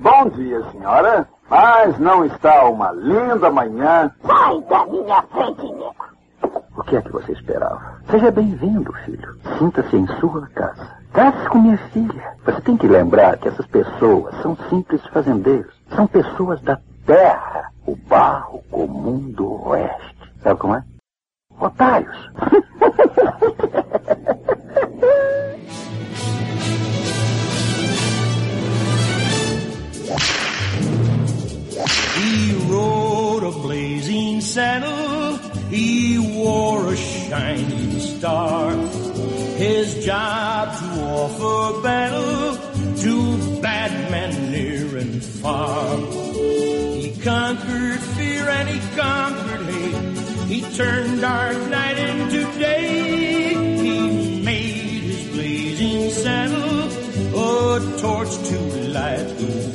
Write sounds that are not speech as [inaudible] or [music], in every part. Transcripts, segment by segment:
Bom dia, senhora. Mas não está uma linda manhã? Sai da minha frente, Nico. O que é que você esperava? Seja bem-vindo, filho. Sinta-se em sua casa. Case com minha filha. Você tem que lembrar que essas pessoas são simples fazendeiros. São pessoas da terra, o barro comum do oeste. Sabe como é? Otários. [laughs] He rode a blazing saddle, he wore a shining star. His job to offer battle to bad men near and far. He conquered fear and he conquered hate. He turned dark night into day. He made his blazing saddle a torch to light the way.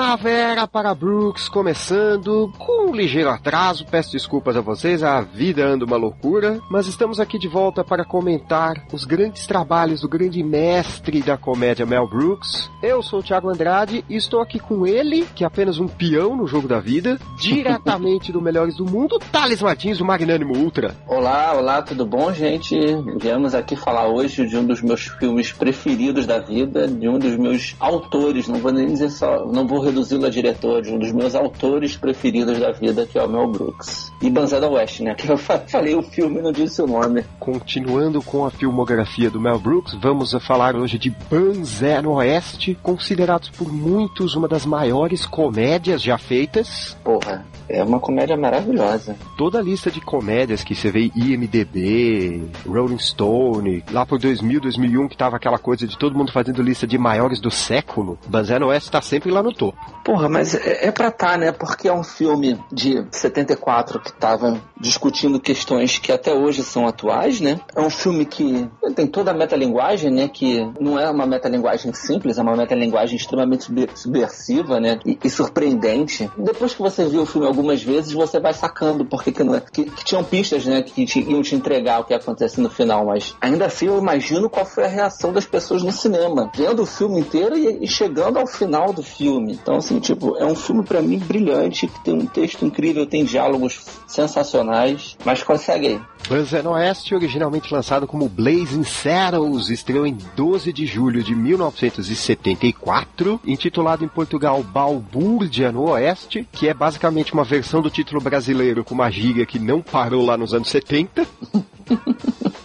Primavera para Brooks começando com um ligeiro atraso, peço desculpas a vocês, a vida anda uma loucura, mas estamos aqui de volta para comentar os grandes trabalhos do grande mestre da comédia Mel Brooks. Eu sou o Thiago Andrade e estou aqui com ele, que é apenas um peão no jogo da vida, [laughs] diretamente do Melhores do Mundo, Thales Martins, do Magnânimo Ultra. Olá, olá, tudo bom, gente? Viemos aqui falar hoje de um dos meus filmes preferidos da vida, de um dos meus autores, não vou nem dizer só, não vou reduzi-lo a diretor, de um dos meus autores preferidos da vida, que é o Mel Brooks. E Banzé da West, né? Que eu falei o filme e não disse o nome. Continuando com a filmografia do Mel Brooks, vamos falar hoje de Banzé no Oeste, considerados por muitos uma das maiores comédias já feitas. Porra, é uma comédia maravilhosa. Toda a lista de comédias que você vê IMDB, Rolling Stone, lá por 2000, 2001, que tava aquela coisa de todo mundo fazendo lista de maiores do século, Banzé no Oeste tá sempre lá no topo. Porra, mas é, é pra tá, né? Porque é um filme de 74 que tava discutindo questões que até hoje são atuais, né? É um filme que tem toda a metalinguagem, né? Que não é uma metalinguagem simples, é uma metalinguagem extremamente subversiva, né? E, e surpreendente. Depois que você viu o filme algumas vezes, você vai sacando porque que não é. Que, que tinham pistas, né? Que te, iam te entregar o que ia acontecer no final, mas ainda assim eu imagino qual foi a reação das pessoas no cinema, vendo o filme inteiro e, e chegando ao final do filme. Então, assim, tipo, é um filme para mim brilhante, que tem um texto incrível, tem diálogos sensacionais, mas consegue aí. Banzé no Oeste, originalmente lançado como Blazing Saddles, estreou em 12 de julho de 1974, intitulado em Portugal Balbúrdia no Oeste, que é basicamente uma versão do título brasileiro com uma gíria que não parou lá nos anos 70. [laughs]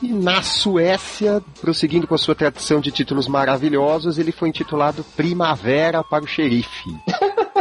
E na Suécia, prosseguindo com a sua tradição de títulos maravilhosos, ele foi intitulado Primavera para o Xerife. [laughs]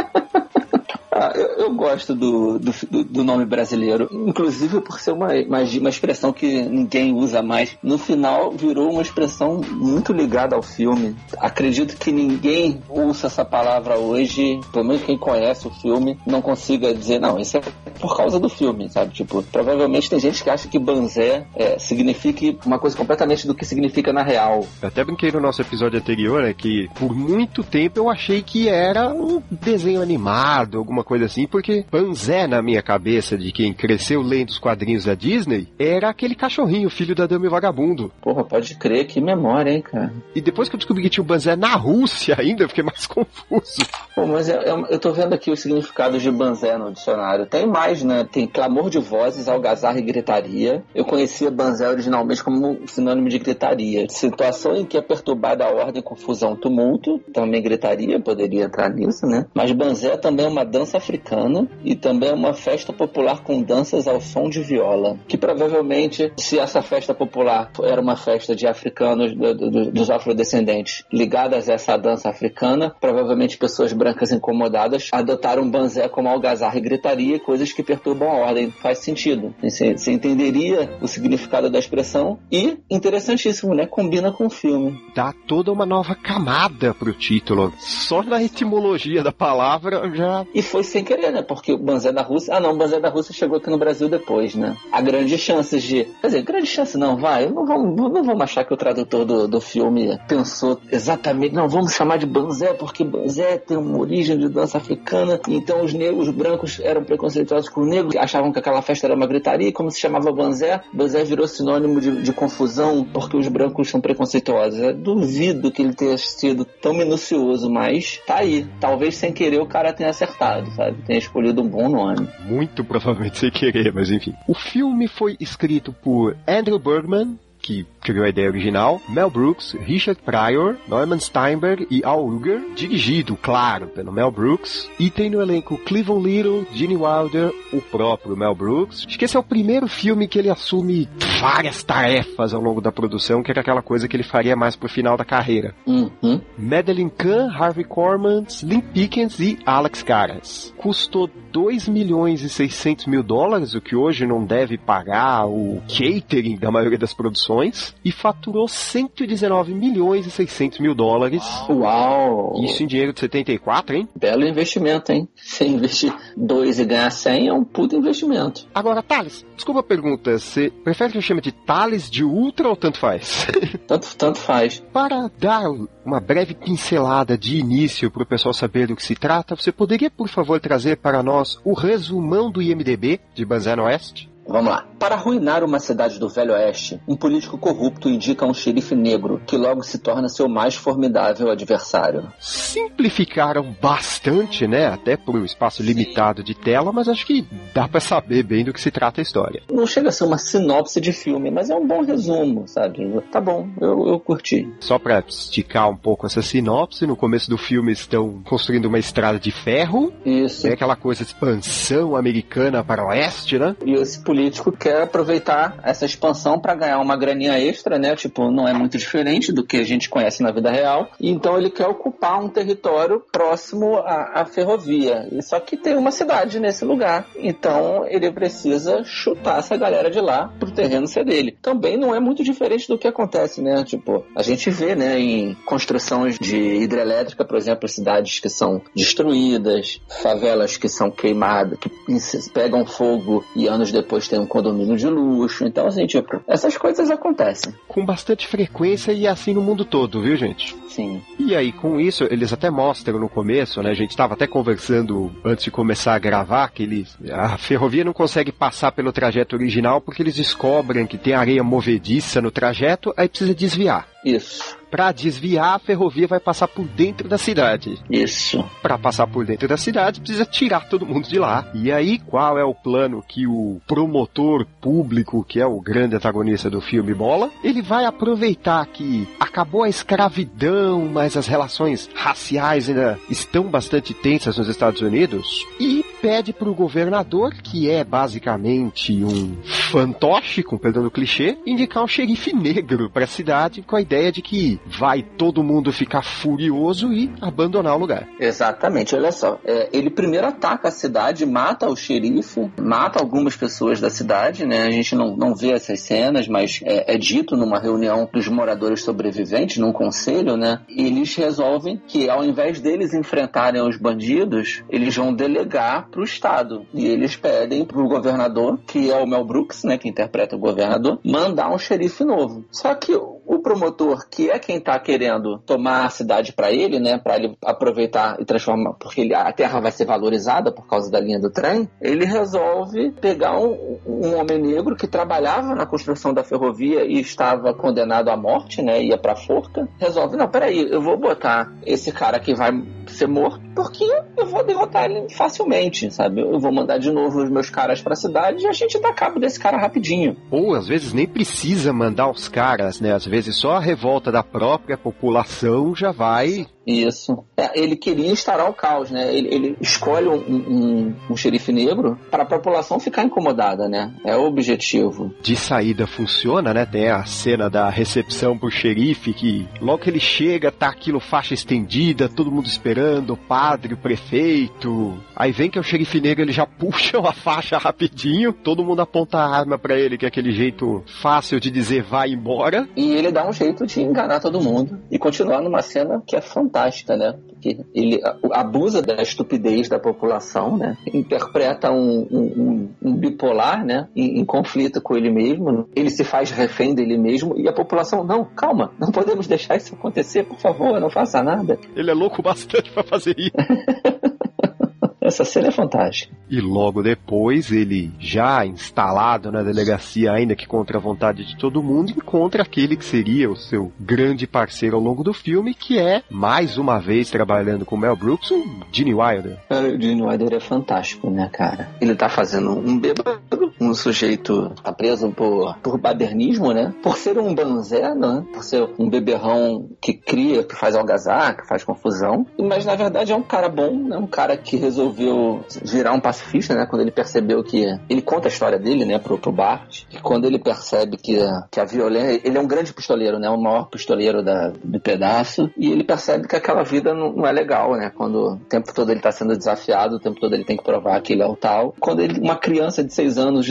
Ah, eu, eu, gosto do, do, do, nome brasileiro, inclusive por ser uma, uma, uma, expressão que ninguém usa mais. No final, virou uma expressão muito ligada ao filme. Acredito que ninguém usa essa palavra hoje, pelo menos quem conhece o filme, não consiga dizer, não, isso é por causa do filme, sabe? Tipo, provavelmente tem gente que acha que Banzé é, signifique uma coisa completamente do que significa na real. Eu até brinquei no nosso episódio anterior, né, que por muito tempo eu achei que era um desenho animado, alguma coisa assim, porque Banzé na minha cabeça, de quem cresceu lendo os quadrinhos da Disney, era aquele cachorrinho, filho da Dama e Vagabundo. Porra, pode crer, que memória, hein, cara. E depois que eu descobri que tinha o Banzé na Rússia ainda, eu fiquei mais [laughs] confuso. Pô, mas eu, eu, eu tô vendo aqui os significados de Banzé no dicionário. Tem mais, né? Tem clamor de vozes, algazarra e gritaria. Eu conhecia Banzé originalmente como sinônimo de gritaria. Situação em que é perturbada a ordem, confusão, tumulto. Também gritaria, poderia entrar nisso, né? Mas Banzé também é uma dança africana e também é uma festa popular com danças ao som de viola. Que provavelmente, se essa festa popular era uma festa de africanos, do, do, dos afrodescendentes, ligadas a essa dança africana, provavelmente pessoas brancas incomodadas adotaram banzé como algazarra e gritaria, coisas que perturbam a ordem. Faz sentido. Você, você entenderia o significado da expressão e, interessantíssimo, né? Combina com o filme. Dá toda uma nova camada pro título. Só na etimologia da palavra já. E foi sem querer, né? Porque o Banzé da Rússia. Ah, não, o Banzé da Rússia chegou aqui no Brasil depois, né? Há grandes chances de. Quer dizer, grande chance não, vai. Não vamos, não vamos achar que o tradutor do, do filme pensou exatamente. Não, vamos chamar de Banzé, porque Banzé tem uma origem de dança africana. Então os negros, os brancos eram preconceituosos com os negros, achavam que aquela festa era uma gritaria. E como se chamava Banzé, Banzé virou sinônimo de, de confusão porque os brancos são preconceituosos. Eu duvido que ele tenha sido tão minucioso, mas tá aí. Talvez sem querer o cara tenha acertado, sabe? Tenha escolhido um bom nome. Muito provavelmente sem querer, mas enfim. O filme foi escrito por Andrew Bergman, que criou a ideia original, Mel Brooks, Richard Pryor, Norman Steinberg e Al Ruger, dirigido, claro, pelo Mel Brooks, e tem no elenco Cleveland Little, Gene Wilder, o próprio Mel Brooks. Acho que esse é o primeiro filme que ele assume várias tarefas ao longo da produção, que era aquela coisa que ele faria mais pro final da carreira. Uhum. Madeline Kahn, Harvey Korman, Slim Pickens e Alex Caras. Custou 2 milhões e 600 mil dólares, o que hoje não deve pagar o catering da maioria das produções, e faturou 119 milhões e 600 mil dólares. Uau! Isso em dinheiro de 74, hein? Belo investimento, hein? [laughs] Você investir dois e ganhar 100 é um puto investimento. Agora, Thales, desculpa a pergunta, você prefere que eu chame de Thales de Ultra ou tanto faz? [laughs] Tanto, tanto faz. Para dar uma breve pincelada de início para o pessoal saber do que se trata, você poderia, por favor, trazer para nós o resumão do IMDB de Banzano Oeste? Vamos lá. Para arruinar uma cidade do Velho Oeste, um político corrupto indica um xerife negro que logo se torna seu mais formidável adversário. Simplificaram bastante, né? Até por um espaço limitado de tela, mas acho que dá para saber bem do que se trata a história. Não chega a ser uma sinopse de filme, mas é um bom resumo, sabe? Tá bom, eu, eu curti. Só para esticar um pouco essa sinopse, no começo do filme estão construindo uma estrada de ferro. Isso. É aquela coisa de expansão americana para o oeste, né? E esse político quer aproveitar essa expansão para ganhar uma graninha extra, né? Tipo, não é muito diferente do que a gente conhece na vida real. Então ele quer ocupar um território próximo à, à ferrovia. Só que tem uma cidade nesse lugar. Então ele precisa chutar essa galera de lá pro terreno ser dele. Também não é muito diferente do que acontece, né? Tipo, a gente vê, né, em construções de hidrelétrica, por exemplo, cidades que são destruídas, favelas que são queimadas, que pegam fogo e anos depois tem um condomínio de luxo. Então, assim, tipo, essas coisas acontecem. Com bastante frequência e assim no mundo todo, viu, gente? Sim. E aí, com isso, eles até mostram no começo, né? A gente estava até conversando antes de começar a gravar que eles, a ferrovia não consegue passar pelo trajeto original porque eles descobrem que tem areia movediça no trajeto, aí precisa desviar. Isso. Para desviar, a ferrovia vai passar por dentro da cidade. Isso. Para passar por dentro da cidade, precisa tirar todo mundo de lá. E aí, qual é o plano que o promotor público, que é o grande antagonista do filme, bola? Ele vai aproveitar que acabou a escravidão, mas as relações raciais ainda estão bastante tensas nos Estados Unidos, e pede para o governador, que é basicamente um fantoche, com perdão do clichê, indicar um xerife negro para a cidade com a ideia de que vai todo mundo ficar furioso e abandonar o lugar. Exatamente, olha só. É, ele primeiro ataca a cidade, mata o xerife, mata algumas pessoas da cidade, né? A gente não, não vê essas cenas, mas é, é dito numa reunião dos moradores sobreviventes, num conselho, né? Eles resolvem que ao invés deles enfrentarem os bandidos, eles vão delegar para o Estado. E eles pedem para o governador, que é o Mel Brooks, né? Que interpreta o governador, mandar um xerife novo. Só que o promotor, que é quem está querendo tomar a cidade para ele, né, para ele aproveitar e transformar, porque ele, a terra vai ser valorizada por causa da linha do trem, ele resolve pegar um, um homem negro que trabalhava na construção da ferrovia e estava condenado à morte, né, ia para forca. Resolve, não, peraí, eu vou botar esse cara que vai ser morto porque eu vou derrotar ele facilmente, sabe? Eu vou mandar de novo os meus caras para a cidade e a gente dá cabo desse cara rapidinho. Ou às vezes nem precisa mandar os caras, né? Às vezes só a revolta da própria população já vai Isso. É, ele queria instaurar o caos, né? Ele, ele escolhe um, um, um xerife negro para a população ficar incomodada, né? É o objetivo. de saída funciona, né? Tem a cena da recepção pro xerife que logo que ele chega, tá aquilo faixa estendida, todo mundo esperando, o padre, o prefeito. Aí vem que é o xerife negro, ele já [laughs] puxa a faixa rapidinho, todo mundo aponta a arma pra ele, que é aquele jeito fácil de dizer vai embora. E ele dá um jeito de enganar todo mundo e continuar numa cena que é fantástica, né? Clark, ele abusa da estupidez da população, né? Interpreta um, um, um bipolar, né? Em, em, conflito com ele mesmo. Ele se faz refém dele mesmo e a população, não, calma, não podemos deixar isso acontecer, por favor, não faça nada. Ele é louco bastante para fazer isso. [laughs] Essa cena é fantástica. E logo depois, ele, já instalado na delegacia, ainda que contra a vontade de todo mundo, encontra aquele que seria o seu grande parceiro ao longo do filme, que é, mais uma vez, trabalhando com Mel Brooks, o Gene Wilder. o Gene Wilder é fantástico, né, cara? Ele tá fazendo um bêbado, um sujeito tá preso por, por badernismo, né? Por ser um banzé, né? Por ser um beberrão que cria, que faz algazarra, que faz confusão. Mas, na verdade, é um cara bom, né? Um cara que resolveu resolveu virar um pacifista, né? Quando ele percebeu que. Ele conta a história dele, né, pro, pro Bart. E quando ele percebe que, que a violência. Ele é um grande pistoleiro, né? O maior pistoleiro da, do pedaço. E ele percebe que aquela vida não, não é legal, né? Quando o tempo todo ele tá sendo desafiado, o tempo todo ele tem que provar que ele é o tal. Quando ele, uma criança de seis anos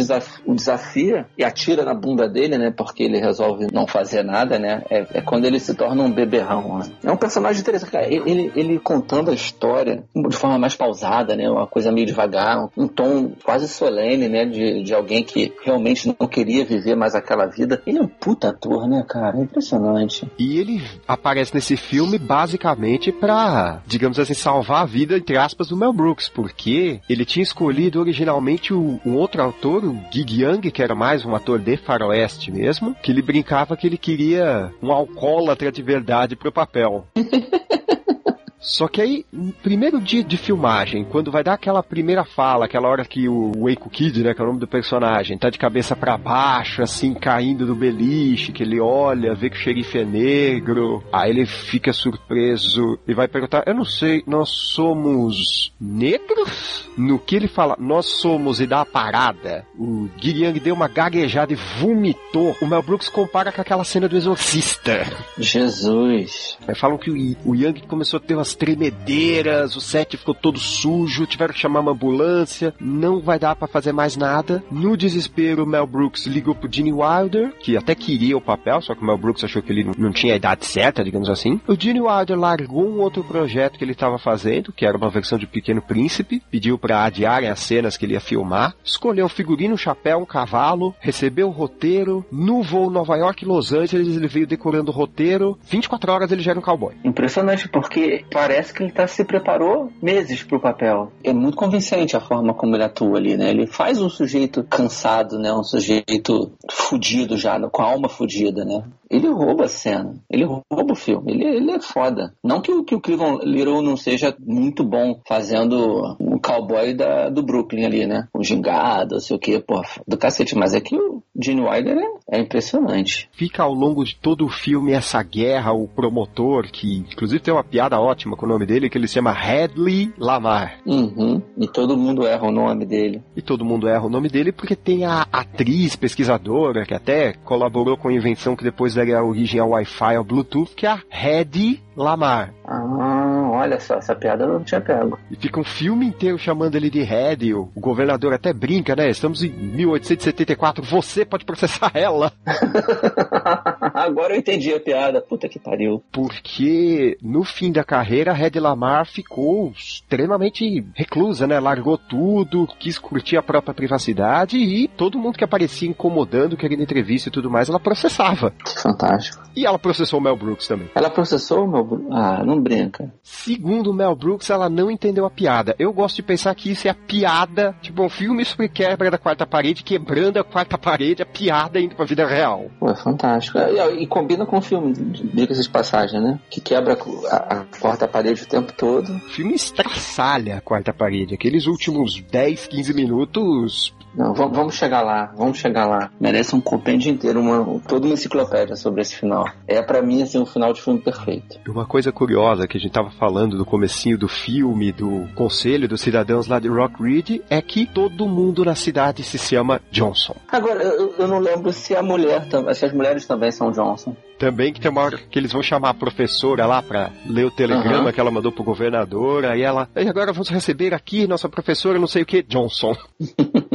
o desafia e atira na bunda dele, né? Porque ele resolve não fazer nada, né? É, é quando ele se torna um beberrão. Né? É um personagem interessante. Ele, ele, ele contando a história de forma mais pausada, né? Uma coisa meio devagar, um tom quase solene, né? De, de alguém que realmente não queria viver mais aquela vida. Ele é um puta ator, né, cara? É impressionante. E ele aparece nesse filme basicamente pra, digamos assim, salvar a vida, entre aspas, do Mel Brooks, porque ele tinha escolhido originalmente o, um outro autor, o Gig Young, que era mais um ator de faroeste mesmo, que ele brincava que ele queria um alcoólatra de verdade pro papel. [laughs] Só que aí, no primeiro dia de filmagem, quando vai dar aquela primeira fala, aquela hora que o Waco Kid, né, que é o nome do personagem, tá de cabeça para baixo, assim, caindo do beliche, que ele olha, vê que o xerife é negro, aí ele fica surpreso e vai perguntar, eu não sei, nós somos negros? No que ele fala, nós somos e dá a parada, o Gillian deu uma gaguejada e vomitou. O Mel Brooks compara com aquela cena do Exorcista. Jesus. Aí falam que o, o Young começou a ter umas tremedeiras, o set ficou todo sujo, tiveram que chamar uma ambulância, não vai dar para fazer mais nada. No desespero, Mel Brooks ligou pro Gene Wilder, que até queria o papel, só que o Mel Brooks achou que ele não tinha a idade certa, digamos assim. O Gene Wilder largou um outro projeto que ele estava fazendo, que era uma versão de Pequeno Príncipe, pediu para adiarem as cenas que ele ia filmar, escolheu um figurino, um chapéu, um cavalo, recebeu o roteiro, no voo Nova York Los Angeles ele veio decorando o roteiro, 24 horas ele já era um cowboy. Impressionante, porque parece que ele tá, se preparou meses pro papel. É muito convincente a forma como ele atua ali, né? Ele faz um sujeito cansado, né? Um sujeito fudido já, com a alma fudida, né? Ele rouba a cena. Ele rouba o filme. Ele, ele é foda. Não que, que o Cleveland Little não seja muito bom fazendo o cowboy da, do Brooklyn ali, né? O gingado, não sei o que, pô, do cacete. Mas é que o Gene Wilder é, é impressionante. Fica ao longo de todo o filme essa guerra, o promotor, que inclusive tem uma piada ótima com o nome dele, que ele se chama Hadley Lamar. Uhum. E todo mundo erra o nome dele. E todo mundo erra o nome dele porque tem a atriz pesquisadora que até colaborou com a invenção que depois daria origem ao Wi-Fi, ao Bluetooth, que é a Hedy Lamar. Ah, olha só, essa piada eu não tinha pego. E fica um filme inteiro chamando ele de Hedy. O governador até brinca, né? Estamos em 1874, você pode processar [laughs] ela. [laughs] Agora eu entendi a piada. Puta que pariu. Porque no fim da carreira, a Hedy Lamar ficou extremamente reclusa, né? Largou tudo, quis curtir a própria privacidade e todo mundo que aparecia incomodando, querendo entrevista e tudo mais, ela processava. Fantástico. E ela processou o Mel Brooks também. Ela processou o Mel Brooks? Ah, não brinca. Segundo o Mel Brooks, ela não entendeu a piada. Eu gosto de pensar que isso é a piada, tipo um filme sobre quebra da quarta parede, quebrando a quarta parede, a piada indo pra vida real. Pô, é fantástico. E, e combina com o filme, diga-se de passagem, né? Que quebra a, a quarta parede o tempo todo. O filme estraçalha a quarta parede. Aqueles últimos 10, 15 minutos não, vamos chegar lá, vamos chegar lá. Merece um compêndio inteiro, uma, toda uma enciclopédia sobre esse final. É para mim assim um final de filme perfeito. Uma coisa curiosa que a gente tava falando do comecinho do filme, do conselho dos cidadãos lá de Rock Ridge, é que todo mundo na cidade se chama Johnson. Agora, eu, eu não lembro se a mulher, se as mulheres também são Johnson. Também que tem uma hora que eles vão chamar a professora lá pra ler o telegrama uhum. que ela mandou pro governador, aí ela, e agora vamos receber aqui nossa professora não sei o que, Johnson. [laughs]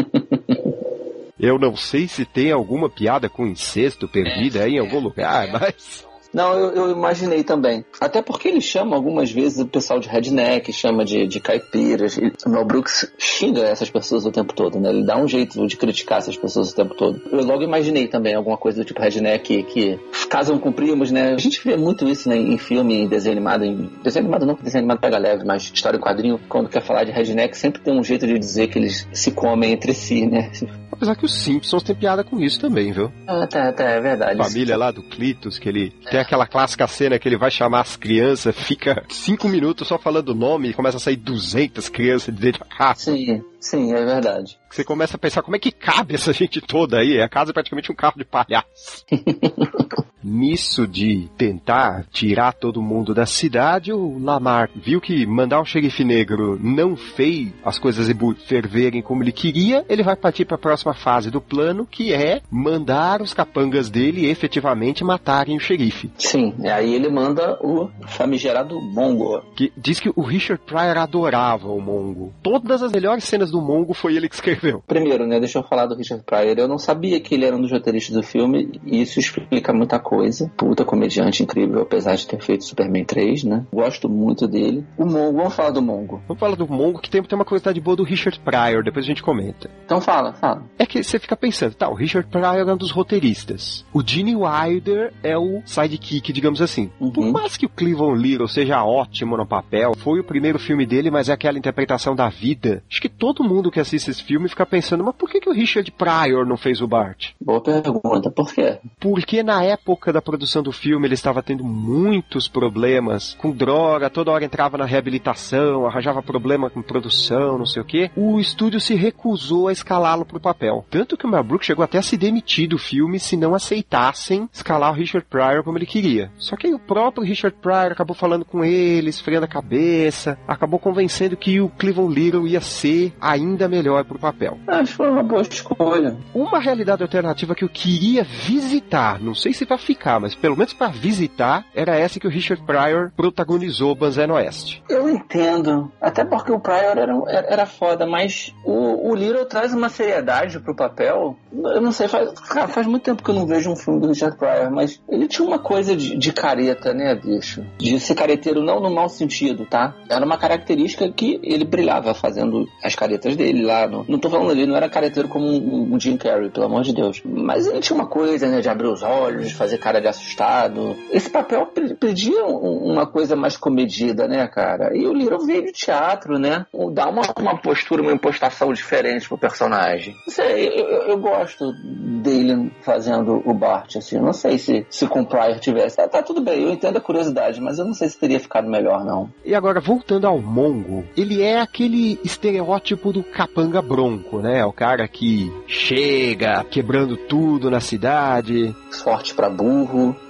Eu não sei se tem alguma piada com incesto perdida aí em algum lugar, mas Não, eu, eu imaginei também. Até porque ele chama algumas vezes o pessoal de redneck, chama de, de caipiras. E o Mel Brooks xinga essas pessoas o tempo todo, né? Ele dá um jeito de criticar essas pessoas o tempo todo. Eu logo imaginei também alguma coisa do tipo redneck que casam com primos, né? A gente vê muito isso né, em filme, em desenho animado. Em... Desenho animado não, desenho animado pega leve, mas história em quadrinho, quando quer falar de redneck, sempre tem um jeito de dizer que eles se comem entre si, né? [laughs] Apesar que os Simpsons têm piada com isso também, viu? Ah, tá, tá, é verdade. Família lá do Clitus, que ele tem aquela clássica cena que ele vai chamar as crianças, fica cinco minutos só falando o nome e começa a sair 200 crianças de dentro da casa. Sim, sim, é verdade. Você começa a pensar como é que cabe essa gente toda aí. A casa é praticamente um carro de palhaço. [laughs] Nisso de tentar tirar todo mundo da cidade, o Lamar viu que mandar o xerife negro não fez as coisas ferverem como ele queria, ele vai partir para a próxima fase do plano, que é mandar os capangas dele efetivamente matarem o xerife. Sim, aí ele manda o famigerado Mongo. Que diz que o Richard Pryor adorava o Mongo. Todas as melhores cenas do Mongo foi ele que escreveu. Primeiro, né, deixa eu falar do Richard Pryor. Eu não sabia que ele era um dos roteiristas do filme, e isso explica muita coisa. Puta comediante incrível, apesar de ter feito Superman 3, né? Gosto muito dele. O Mongo, vamos falar do Mongo. Vamos falar do Mongo, que tem, tem uma curiosidade boa do Richard Pryor, depois a gente comenta. Então fala, fala. É que você fica pensando, tá, o Richard Pryor é um dos roteiristas. O Gene Wilder é o sidekick, digamos assim. Uhum. Por mais que o Cleveland Little seja ótimo no papel, foi o primeiro filme dele, mas é aquela interpretação da vida. Acho que todo mundo que assiste esse filme fica pensando, mas por que, que o Richard Pryor não fez o Bart? Boa pergunta, por quê? Porque na época da produção do filme ele estava tendo muitos problemas com droga, toda hora entrava na reabilitação, arranjava problema com produção, não sei o que. O estúdio se recusou a escalá-lo pro papel. Tanto que o Mel Brooks chegou até a se demitir do filme se não aceitassem escalar o Richard Pryor como ele queria. Só que aí o próprio Richard Pryor acabou falando com ele, esfriando a cabeça, acabou convencendo que o Cleveland Little ia ser ainda melhor pro papel. Acho que foi uma boa escolha. Uma realidade alternativa que eu queria visitar, não sei se vai ficar, mas pelo menos para visitar, era essa que o Richard Pryor protagonizou Banzé Oeste. Eu entendo. Até porque o Pryor era, era, foda, mas o, o Little traz uma seriedade pro papel. Eu não sei, faz, cara, faz muito tempo que eu não vejo um filme do Richard Pryor, mas ele tinha uma coisa de, de careta, né, bicho? De ser careteiro não no mau sentido, tá? Era uma característica que ele brilhava fazendo as caretas dele lá. No, não tô falando, ele não era careteiro como um, um Jim Carrey, pelo amor de Deus. Mas ele tinha uma coisa, né, de abrir os olhos, de fazer cara de assustado. Esse papel pedia uma coisa mais comedida, né, cara? E o Little veio de teatro, né? Dá uma, uma postura, uma impostação diferente pro personagem. Não sei, eu, eu, gosto dele fazendo o Bart, assim. Não sei se, se com o Pryor tivesse. Tá, tá tudo bem, eu entendo a curiosidade, mas eu não sei se teria ficado melhor, não. E agora, voltando ao Mongo, ele é aquele estereótipo do capanga bronco, né? O cara que chega quebrando tudo na cidade. Forte para burro,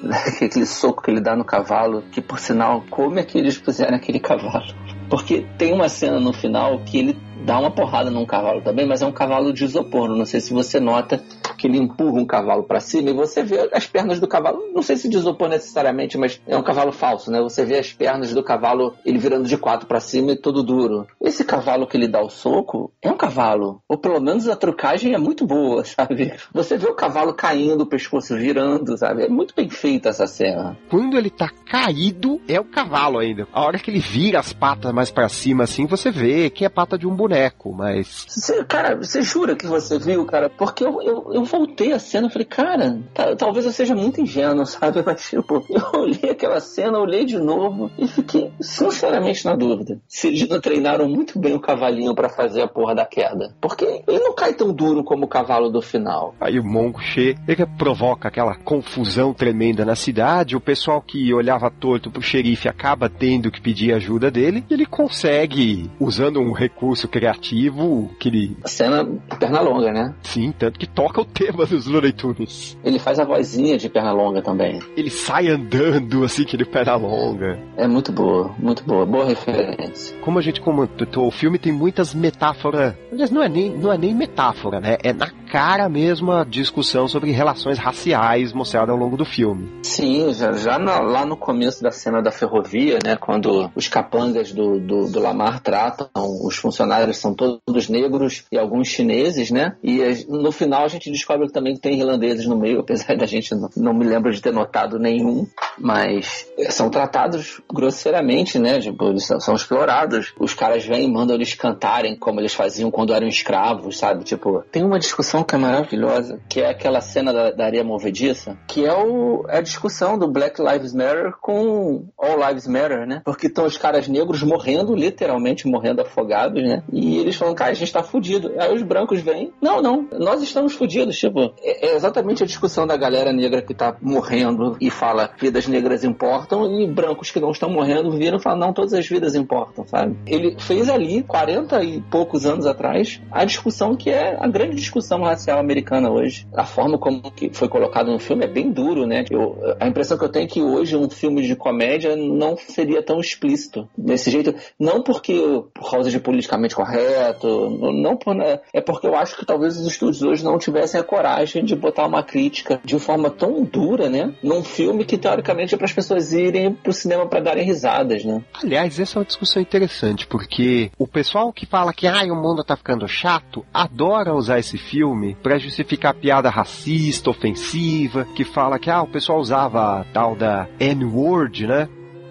né? [laughs] aquele soco que ele dá no cavalo, que por sinal, como é que eles puseram aquele cavalo? Porque tem uma cena no final que ele dá uma porrada num cavalo também, mas é um cavalo de isopor. Não sei se você nota que ele empurra um cavalo para cima e você vê as pernas do cavalo. Não sei se de isopor necessariamente, mas é um cavalo falso, né? Você vê as pernas do cavalo ele virando de quatro para cima e todo duro. Esse cavalo que ele dá o soco é um cavalo, ou pelo menos a trucagem é muito boa, [laughs] sabe? Você vê o cavalo caindo, o pescoço virando, sabe? É muito bem feita essa cena. Quando ele tá caído, é o cavalo ainda. A hora que ele vira as patas mais para cima assim, você vê que é pata de um boneco, mas. Cê, cara, você jura que você viu, cara? Porque eu, eu, eu voltei a cena e falei, cara, tá, talvez eu seja muito ingênuo, [laughs] sabe? Mas, tipo, eu olhei aquela cena, olhei de novo e fiquei sinceramente na dúvida se eles não treinaram muito bem o cavalinho para fazer a porra da queda. Porque ele não cai tão duro como o cavalo do final. Aí o Mongo chega, ele provoca aquela confusão tremenda na cidade, o pessoal que olhava torto pro xerife acaba tendo que pedir ajuda dele, e ele consegue, usando um recurso criativo, que ele... A cena perna longa, né? Sim, tanto que toca o tema dos Looney Tunes. Ele faz a vozinha de perna longa também. Ele sai andando assim, que ele perna longa. É muito boa, muito boa, boa referência. Como a gente comentou, o filme tem muitas metáforas. Aliás, não é nem, não é nem metáfora, né? É na cara mesmo a discussão sobre relações raciais mostrada ao longo do filme. Sim, já, já na, lá no começo da cena da ferrovia, né? Quando os capangas do, do, do Lamar tratam, os funcionários são todos negros e alguns chineses, né? E no final a gente descobre também que tem irlandeses no meio, [laughs] apesar da gente não, não me lembro de ter notado nenhum, mas são tratados grosseiramente, né? Tipo, eles são, são explorados. Os caras vêm e mandam eles cantarem como eles faziam quando eram escravos, sabe? Tipo, tem uma discussão que é maravilhosa, que é aquela cena da, da areia movediça, que é, o, é a discussão do Black Lives Matter com All Lives Matter, né? Porque estão os caras negros morrendo, literalmente morrendo afogados, né? E eles falam, cara, a gente tá fudido. Aí os brancos vêm, não, não, nós estamos fudidos. Tipo, é, é exatamente a discussão da galera negra que tá morrendo e fala vidas negras importam e brancos que não estão morrendo viram e falam, não, todas as vidas importam, sabe? Ele fez ali, 40 e poucos anos atrás, a discussão que é a grande discussão racial americana hoje. A forma como que foi colocado no filme é bem duro, né? Eu, a impressão que eu tenho é que hoje um filme de comédia não seria tão explícito desse jeito. Não porque por causa de politicamente correto, não por, né? é porque eu acho que talvez os estúdios hoje não tivessem a coragem de botar uma crítica de forma tão dura, né? Num filme que teoricamente é para as pessoas irem pro cinema para darem risadas, né? Aliás, essa é uma discussão interessante, porque o pessoal que fala que ah, o mundo tá ficando chato, adora usar esse filme para justificar piada racista, ofensiva, que fala que ah, o pessoal usava a tal da N-word, né?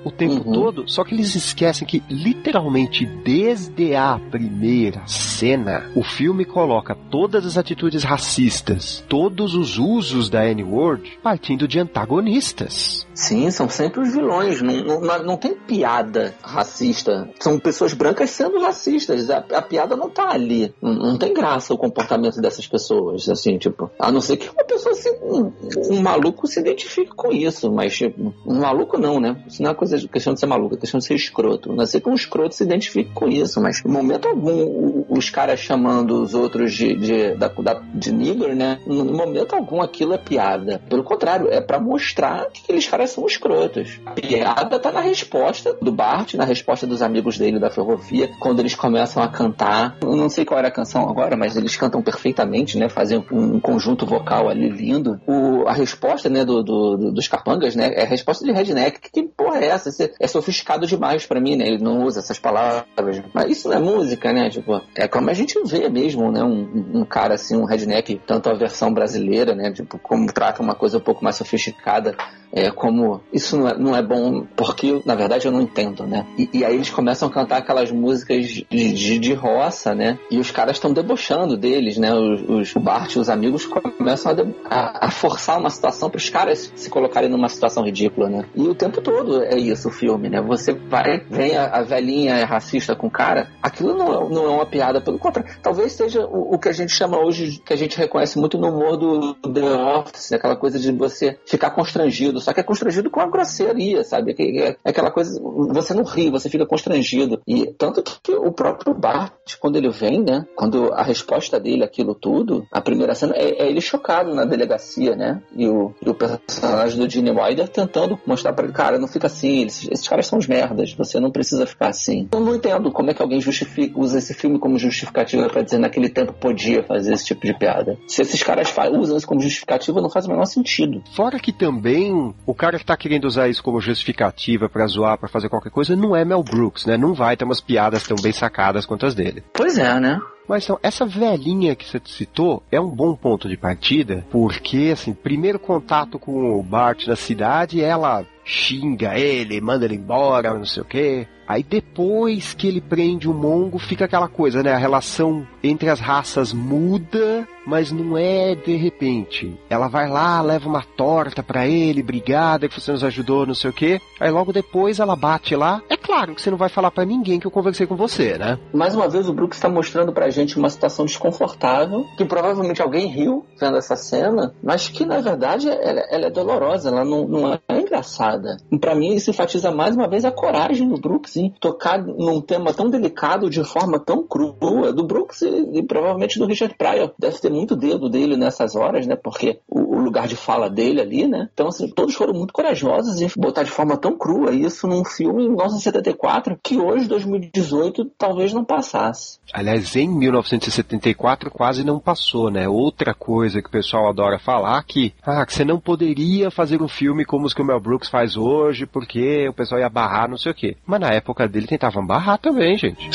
O tempo uhum. todo, só que eles esquecem que literalmente desde a primeira cena, o filme coloca todas as atitudes racistas, todos os usos da N-word partindo de antagonistas. Sim, são sempre os vilões. Não, não, não tem piada racista. São pessoas brancas sendo racistas. A, a piada não tá ali. Não, não, tem graça o comportamento dessas pessoas. Assim, tipo, a não ser que uma pessoa, se, um, um maluco se identifique com isso. Mas, tipo, um maluco não, né? Isso não é coisa, questão de ser maluco, é questão de ser escroto. Não ser que um escroto se identifique com isso. Mas, em momento algum, os caras chamando os outros de, de, da, da, de nigger, né? Em momento algum aquilo é piada. Pelo contrário, é para mostrar que aqueles caras são escrotos. A piada tá na resposta do Bart, na resposta dos amigos dele da ferrovia, quando eles começam a cantar. Eu não sei qual era a canção agora, mas eles cantam perfeitamente, né? Fazem um conjunto vocal ali lindo. O, a resposta, né, do, do, dos capangas, né? É a resposta de redneck. Que porra é essa? É sofisticado demais para mim, né? Ele não usa essas palavras. Mas isso não é música, né? Tipo, é como a gente vê mesmo, né? Um, um cara assim, um redneck, tanto a versão brasileira, né? Tipo, como trata uma coisa um pouco mais sofisticada é, como isso não é, não é, bom porque na verdade eu não entendo, né? E, e aí eles começam a cantar aquelas músicas de, de, de roça, né? E os caras estão debochando deles, né? Os, os, Bart os amigos começam a, a, a forçar uma situação para os caras se colocarem numa situação ridícula, né? E o tempo todo é isso o filme, né? Você vai, vem a, a velhinha racista com o cara, aquilo não é, não é uma piada, pelo contrário, talvez seja o, o, que a gente chama hoje, que a gente reconhece muito no humor do The Office, aquela coisa de você ficar constrangido constrangido, só que é constrangido com a grosseria, sabe? É, é aquela coisa, você não ri, você fica constrangido. E tanto que o próprio Bart, quando ele vem, né? Quando a resposta dele, aquilo tudo, a primeira cena é, é ele chocado na delegacia, né? E o, e o personagem do Gene Wilder tentando mostrar para ele, cara, não fica assim, esses caras são os merdas, você não precisa ficar assim. Eu não entendo como é que alguém justifica, usa esse filme como justificativa para dizer naquele tempo podia fazer esse tipo de piada. Se esses caras usam isso como justificativa, não faz o menor sentido. Fora que também o cara que tá querendo usar isso como justificativa para zoar, para fazer qualquer coisa, não é Mel Brooks, né? Não vai ter umas piadas tão bem sacadas quanto as dele. Pois é, né? Mas então, essa velhinha que você citou é um bom ponto de partida, porque, assim, primeiro contato com o Bart na cidade, ela xinga ele, manda ele embora, não sei o quê. Aí depois que ele prende o Mongo, fica aquela coisa, né? A relação entre as raças muda, mas não é de repente. Ela vai lá, leva uma torta para ele, obrigada que você nos ajudou, não sei o quê. Aí logo depois ela bate lá. É claro que você não vai falar para ninguém que eu conversei com você, né? Mais uma vez o Brooks está mostrando pra gente uma situação desconfortável, que provavelmente alguém riu vendo essa cena, mas que na verdade ela, ela é dolorosa, ela não, não é engraçada. E para mim isso enfatiza mais uma vez a coragem do Brooks em tocar num tema tão delicado de forma tão crua do Brooks e, e provavelmente do Richard Pryor. Deve ter muito dedo dele nessas horas, né? Porque o, o lugar de fala dele ali, né? Então, assim, todos foram muito corajosos em botar de forma tão crua isso num filme em 1974 que hoje, 2018, talvez não passasse. Aliás, em 1974 quase não passou, né? Outra coisa que o pessoal adora falar que, ah, que você não poderia fazer um filme como os que o Mel Brooks faz hoje porque o pessoal ia barrar não sei o quê. Mas na época dele tentavam barrar também, gente.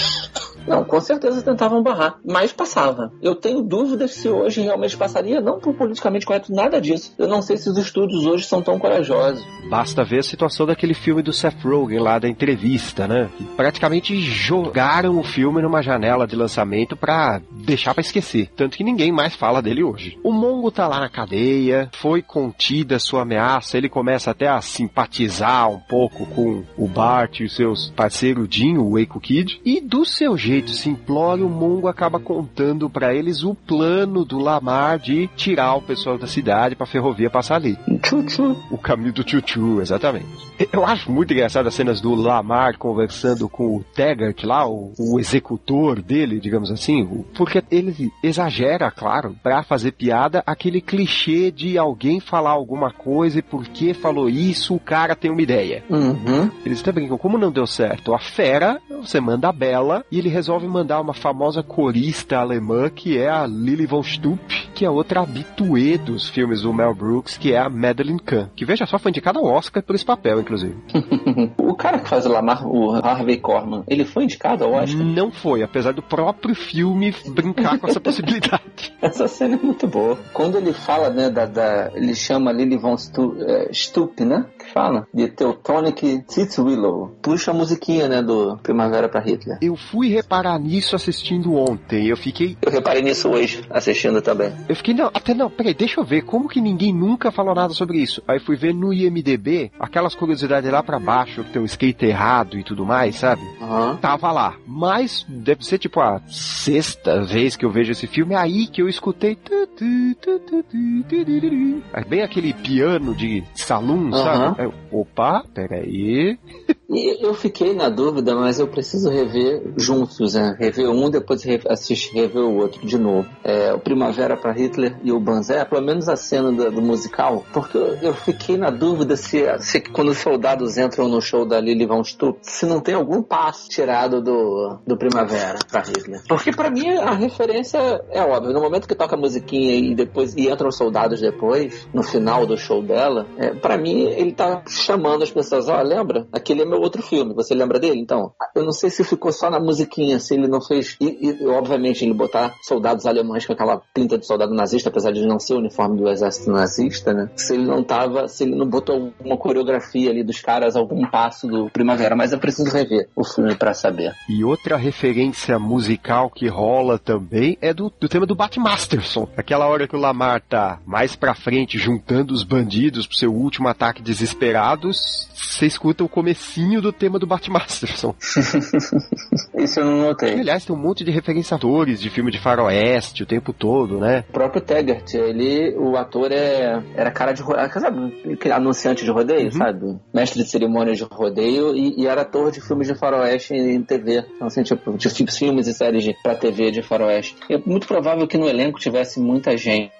Não, com certeza tentavam barrar, mas passava. Eu tenho dúvidas se hoje realmente passaria, não por politicamente correto, nada disso. Eu não sei se os estúdios hoje são tão corajosos. Basta ver a situação daquele filme do Seth Rogen lá da entrevista, né? Que praticamente jogaram o filme numa janela de lançamento pra deixar pra esquecer. Tanto que ninguém mais fala dele hoje. O Mongo tá lá na cadeia, foi contida sua ameaça, ele começa até a simpatizar um pouco com o Bart e os seus parceiros Dinho, o Eiko Kid, e do seu jeito simplório, o Mongo acaba contando pra eles o plano do Lamar de tirar o pessoal da cidade pra ferrovia passar ali. Tchutchu. O caminho do Chuchu, exatamente. Eu acho muito engraçado as cenas do Lamar conversando com o Taggart lá, o, o executor dele, digamos assim, o- porque ele exagera, claro, pra fazer piada aquele clichê de alguém falar alguma coisa e por que falou isso, o cara tem uma ideia. Uhum. Eles até brincam, como não deu certo a fera, você manda a Bela e ele resolve mandar uma famosa corista alemã que é a Lily von Stupp, que é outra habituê dos filmes do Mel Brooks, que é a Madeline Kahn, que veja só, foi indicada ao Oscar por esse papel, inclusive. [laughs] o cara que faz o Lamar, o Harvey Korman, ele foi indicado ao Oscar? Não foi, apesar do próprio filme brincar com essa [laughs] possibilidade. Essa cena é muito boa. Quando ele fala, né, da, da- ele chama Lily von Stu, eh, Stupp, né, que fala, de Teutonic Willow. Puxa a musiquinha, né, do Primavera para Hitler. Eu fui reparar nisso assistindo ontem, eu fiquei Eu reparei nisso hoje, assistindo também. Eu fiquei, não, até não, peraí, deixa eu ver, como que ninguém nunca falou nada sobre isso? Aí fui ver no IMDB, aquelas curiosidades lá pra baixo, que tem um skate errado e tudo mais, sabe? Aham. Tava lá. Mas deve ser tipo a sexta vez que eu vejo esse filme, é aí que eu escutei. bem aquele piano de saloon, sabe? Eu, Opa, peraí. E eu fiquei na dúvida, mas eu preciso rever juntos, né? Rever um, depois re- assistir, rever o outro de novo. É, o Primavera para Hitler e o Banzé, pelo menos a cena do, do musical, porque eu, fiquei na dúvida se, se quando os soldados entram no show da Lily Von Stupp, se não tem algum passo tirado do, do Primavera para Hitler. Porque para mim a referência é óbvia. No momento que toca a musiquinha e depois e entram os soldados depois, no final do show dela, é, para mim ele tá chamando as pessoas, ó, lembra? Aquele é meu outro filme, você lembra dele? Então, eu não sei se ficou só na musiquinha, se ele não fez. E, e, obviamente ele botar soldados alemães com aquela pinta de soldado nazista, apesar de não ser o uniforme do exército nazista, né? Se ele não tava, se ele não botou alguma coreografia ali dos caras, algum passo do Primavera, mas eu preciso rever o filme pra saber. E outra referência musical que rola também é do, do tema do Batmasterson. Aquela hora que o Lamar tá mais pra frente juntando os bandidos pro seu último ataque desesperados, você escuta o comecinho do tema do Batmasterson. [laughs] Isso eu não E, notei. aliás, tem um monte de referenciadores de filme de faroeste o tempo todo, né? O próprio Taggart, ele, o ator é, era cara de rodeio, sabe, anunciante de rodeio, sabe? Mestre de cerimônias de rodeio e, e era ator de filmes de faroeste em, TV. Então, assim, tipo, de fi- filmes e séries de, pra TV de faroeste. E é muito provável que no elenco tivesse muita gente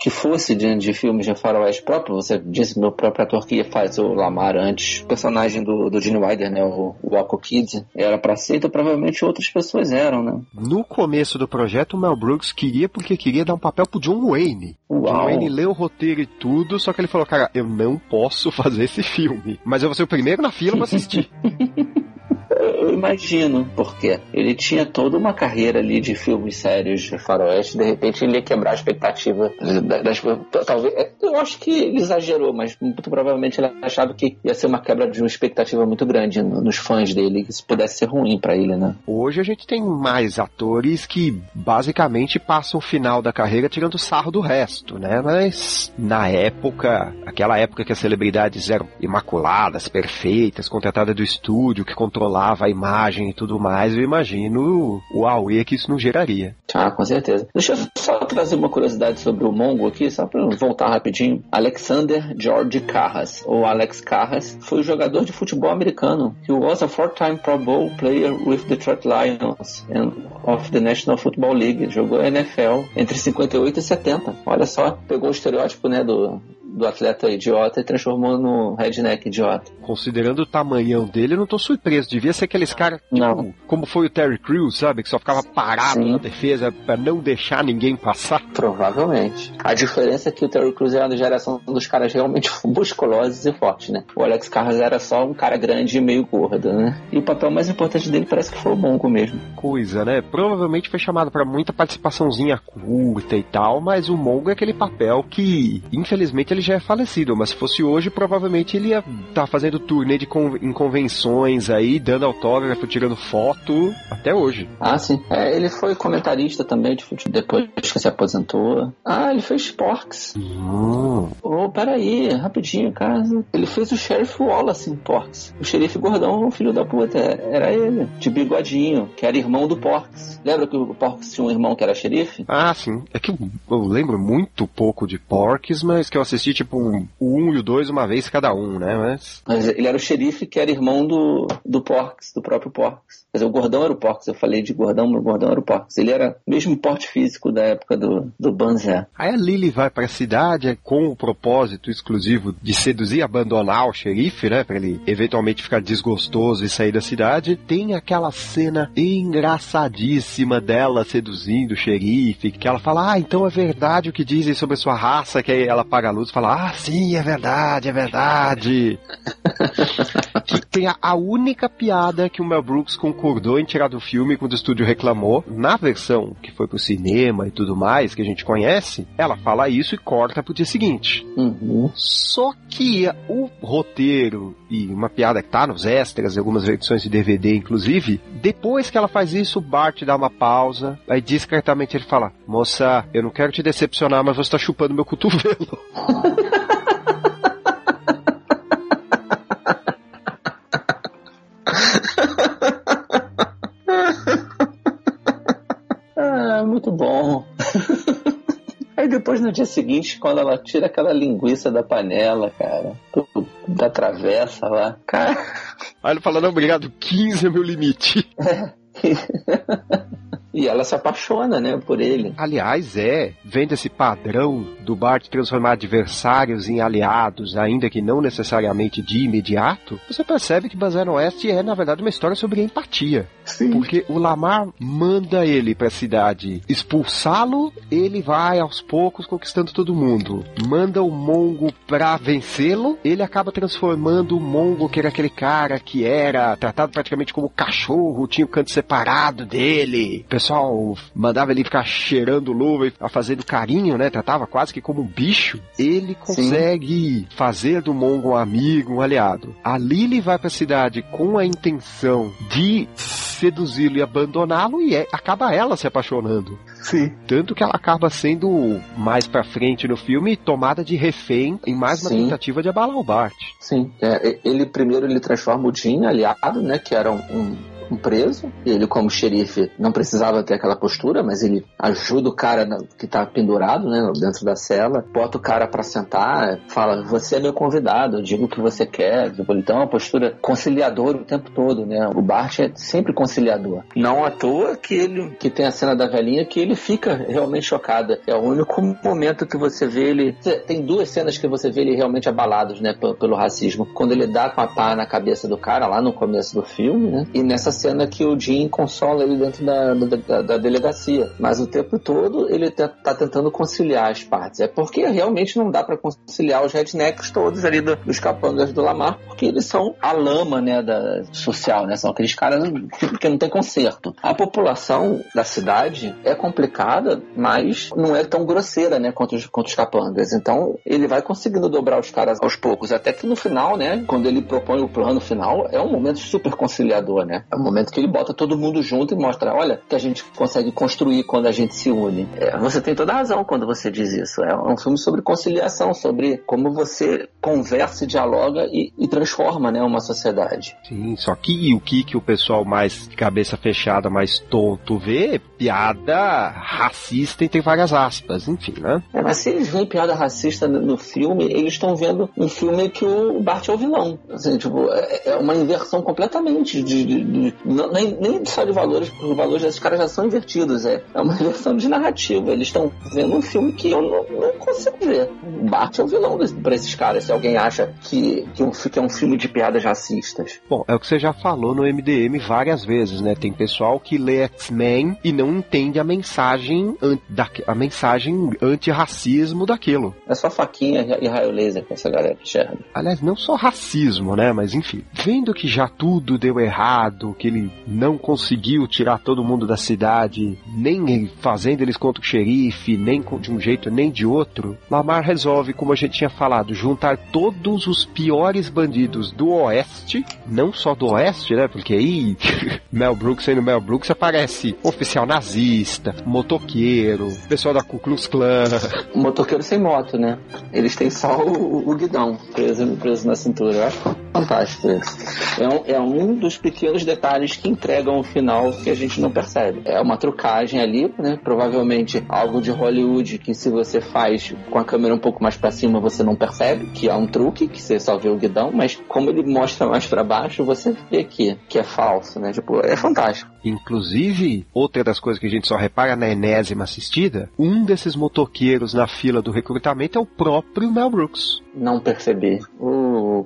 que fosse de, de filmes de faroeste próprio. Você disse, meu próprio ator que o Lamar antes, o personagem do, do Gene Wilder, né, o, o Aqua Kid, era pra ser, então provavelmente outras pessoas eram, né? No começo do projeto, o Mel Brooks queria porque queria dar um papel pro John Wayne. John Uau. Wayne leu o roteiro e tudo, só que ele falou, cara, eu não posso [laughs] fazer esse filme. Mas eu vou ser o primeiro na fila pra assistir. [laughs] Eu imagino, porque ele tinha toda uma carreira ali de filmes sérios de faroeste, de repente ele ia quebrar a expectativa da- das talvez, é, eu acho que ele exagerou, mas muito provavelmente ele achava que ia ser uma quebra de uma expectativa muito grande no- nos fãs dele, que isso pudesse ser ruim pra ele, né? Hoje a gente tem mais atores que basicamente passam o final da carreira tirando sarro do resto, né? Mas na época, aquela época que as celebridades eram imaculadas, perfeitas, contratadas do estúdio, que controlava a imagem e tudo mais, eu imagino o Aue que isso não geraria. Ah, com certeza. Deixa eu só trazer uma curiosidade sobre o Mongo aqui, só para voltar rapidinho. Alexander George Carras, ou Alex Carras, foi um jogador de futebol americano. He was a four-time Pro Bowl player with the Detroit Lions and of the National Football League. Jogou NFL entre 58 e 70. Olha só, pegou o estereótipo, né, do do atleta idiota e transformou no redneck idiota. Considerando o tamanhão dele, eu não tô surpreso. Devia ser aqueles caras, tipo, Não. como foi o Terry Crews, sabe? Que só ficava parado Sim. na defesa pra não deixar ninguém passar. Provavelmente. A diferença é que o Terry Crews era da geração dos caras realmente [laughs] musculosos e fortes, né? O Alex Carras era só um cara grande e meio gordo, né? E o papel mais importante dele parece que foi o Mongo mesmo. Coisa, né? Provavelmente foi chamado pra muita participaçãozinha curta e tal, mas o Mongo é aquele papel que, infelizmente, ele já é falecido. Mas se fosse hoje, provavelmente ele ia estar fazendo turnê de con- em convenções aí, dando autógrafo, tirando foto, até hoje. Ah, sim. É, ele foi comentarista também de futebol depois que se aposentou. Ah, ele fez Porks. Oh, peraí, rapidinho, cara. Ele fez o Sheriff Wallace em Porks. O xerife gordão, o filho da puta, era ele, de bigodinho, que era irmão do Porks. Lembra que o Porks tinha um irmão que era xerife? Ah, sim. É que eu, eu lembro muito pouco de Porks, mas que eu assisti tipo um, o 1 e o 2 uma vez cada um, né? Mas. Mas ele era o xerife que era irmão do, do Porks, do próprio Porks. Quer dizer, o gordão era o Porks, eu falei de gordão, mas o gordão era o Porks. Ele era mesmo porte físico da época do, do Banzé. Aí a Lily vai pra cidade é, com o propósito exclusivo de seduzir e abandonar o xerife, né? Pra ele eventualmente ficar desgostoso e sair da cidade. Tem aquela cena engraçadíssima dela seduzindo o xerife, que ela fala, ah, então é verdade o que dizem sobre a sua raça, que aí ela apaga a luz e fala, ah, sim, é verdade, é verdade. que [laughs] tem a, a única piada que o Mel Brooks concordou em tirar do filme quando o estúdio reclamou. Na versão que foi pro cinema e tudo mais, que a gente conhece, ela fala isso e corta pro dia seguinte. Uhum. Só que o roteiro e uma piada que tá nos extras, algumas versões de DVD inclusive, depois que ela faz isso, o Bart dá uma pausa, aí discretamente ele fala: Moça, eu não quero te decepcionar, mas você tá chupando meu cotovelo. [laughs] no dia seguinte, quando ela tira aquela linguiça da panela, cara, da travessa lá, cara. Aí ele fala: Não, obrigado, 15 é meu limite. [laughs] e ela se apaixona, né, por ele. Aliás, é, vendo esse padrão do Bart transformar adversários em aliados, ainda que não necessariamente de imediato, você percebe que no Oeste é, na verdade, uma história sobre empatia. Sim. Porque o Lamar manda ele pra cidade expulsá-lo, ele vai aos poucos conquistando todo mundo. Manda o Mongo pra vencê-lo, ele acaba transformando o Mongo, que era aquele cara que era tratado praticamente como cachorro, tinha o canto separado dele. O pessoal mandava ele ficar cheirando luva e fazendo carinho, né? Tratava quase que como um bicho. Ele consegue fazer do Mongo um amigo, um aliado. A Lily vai pra cidade com a intenção de seduzi-lo e abandoná-lo e é- acaba ela se apaixonando. Sim. Tanto que ela acaba sendo, mais pra frente no filme, tomada de refém em mais uma Sim. tentativa de abalar o Bart. Sim. É, ele primeiro ele transforma o Jim aliado, né? Que era um, um- um preso. E ele, como xerife, não precisava ter aquela postura, mas ele ajuda o cara que tá pendurado, né? Dentro da cela, bota o cara pra sentar, fala: Você é meu convidado, eu digo o que você quer. Então é uma postura conciliadora o tempo todo, né? O Bart é sempre conciliador. Não à toa que ele que tem a cena da velhinha que ele fica realmente chocada. É o único momento que você vê ele. Tem duas cenas que você vê ele realmente abalados, né, pelo, pelo racismo. Quando ele dá com a pá na cabeça do cara lá no começo do filme, né? E nessa cena que o Jim consola ele dentro da, da, da- delegacia. Mas o tempo todo ele tá, tá tentando conciliar as partes. É porque realmente não dá pra conciliar os rednecks todos ali do- dos capangas do Lamar, porque eles são a lama, né, da social, né? São aqueles caras que não tem conserto. A população da cidade é complicada, mas não é tão grosseira, né, quanto os, quanto os capangas. Então, ele vai conseguindo dobrar os caras aos poucos, até que no final, né, quando ele propõe o plano final, é um momento super conciliador, né? Momento que ele bota todo mundo junto e mostra, olha, que a gente consegue construir quando a gente se une. É, você tem toda a razão quando você diz isso. É um filme sobre conciliação, sobre como você conversa e dialoga e, e transforma, né, uma sociedade. Sim, só que o que, que o pessoal mais de cabeça fechada, mais tonto vê, piada racista e tem várias aspas, enfim, né? É, mas se eles veem piada racista no, no filme, eles estão vendo um filme que o Bart é o vilão. Assim, tipo, é, é uma inversão completamente de, de- de- Não, nem, nem só de valores, porque os valores desses caras já são invertidos. É, é uma inversão de narrativa. Eles estão vendo um filme que eu não, não consigo ver. Bart é o vilão para esses caras, se alguém acha que, que, um, que é um filme de piadas racistas. Bom, é o que você já falou no MDM várias vezes, né? Tem pessoal que lê X-Men e não entende a mensagem, da, a mensagem anti-racismo daquilo. É só faquinha e raio laser que essa galera enxerga. Aliás, não só racismo, né? Mas enfim, vendo que já tudo deu errado, que ele não conseguiu tirar todo mundo da cidade, nem fazendo eles contra o xerife, nem de um jeito nem de outro, Lamar resolve, como a gente tinha falado, juntar todos os piores bandidos do Oeste, não só do Oeste, né? Porque aí [laughs] Mel Brooks sendo Mel Brooks aparece oficial nazista, motoqueiro, pessoal da Ku Klux Klan. [laughs] Motoqueiro sem moto, né? Eles têm só o, o guidão preso, preso na cintura. Eu acho fantástico isso. É um, é um dos pequenos detalhes que entregam o final que a gente não percebe. É uma trucagem ali, né? Provavelmente algo de Hollywood que se você faz com a câmera um pouco mais para cima você não percebe que é um truque, que você só vê o guidão, mas como ele mostra mais para baixo, você vê que, que é falso, né? Tipo, é fantástico. Inclusive, outra das coisas que a gente só repara na enésima assistida, um desses motoqueiros na fila do recrutamento é o próprio Mel Brooks. Não percebi. Uh,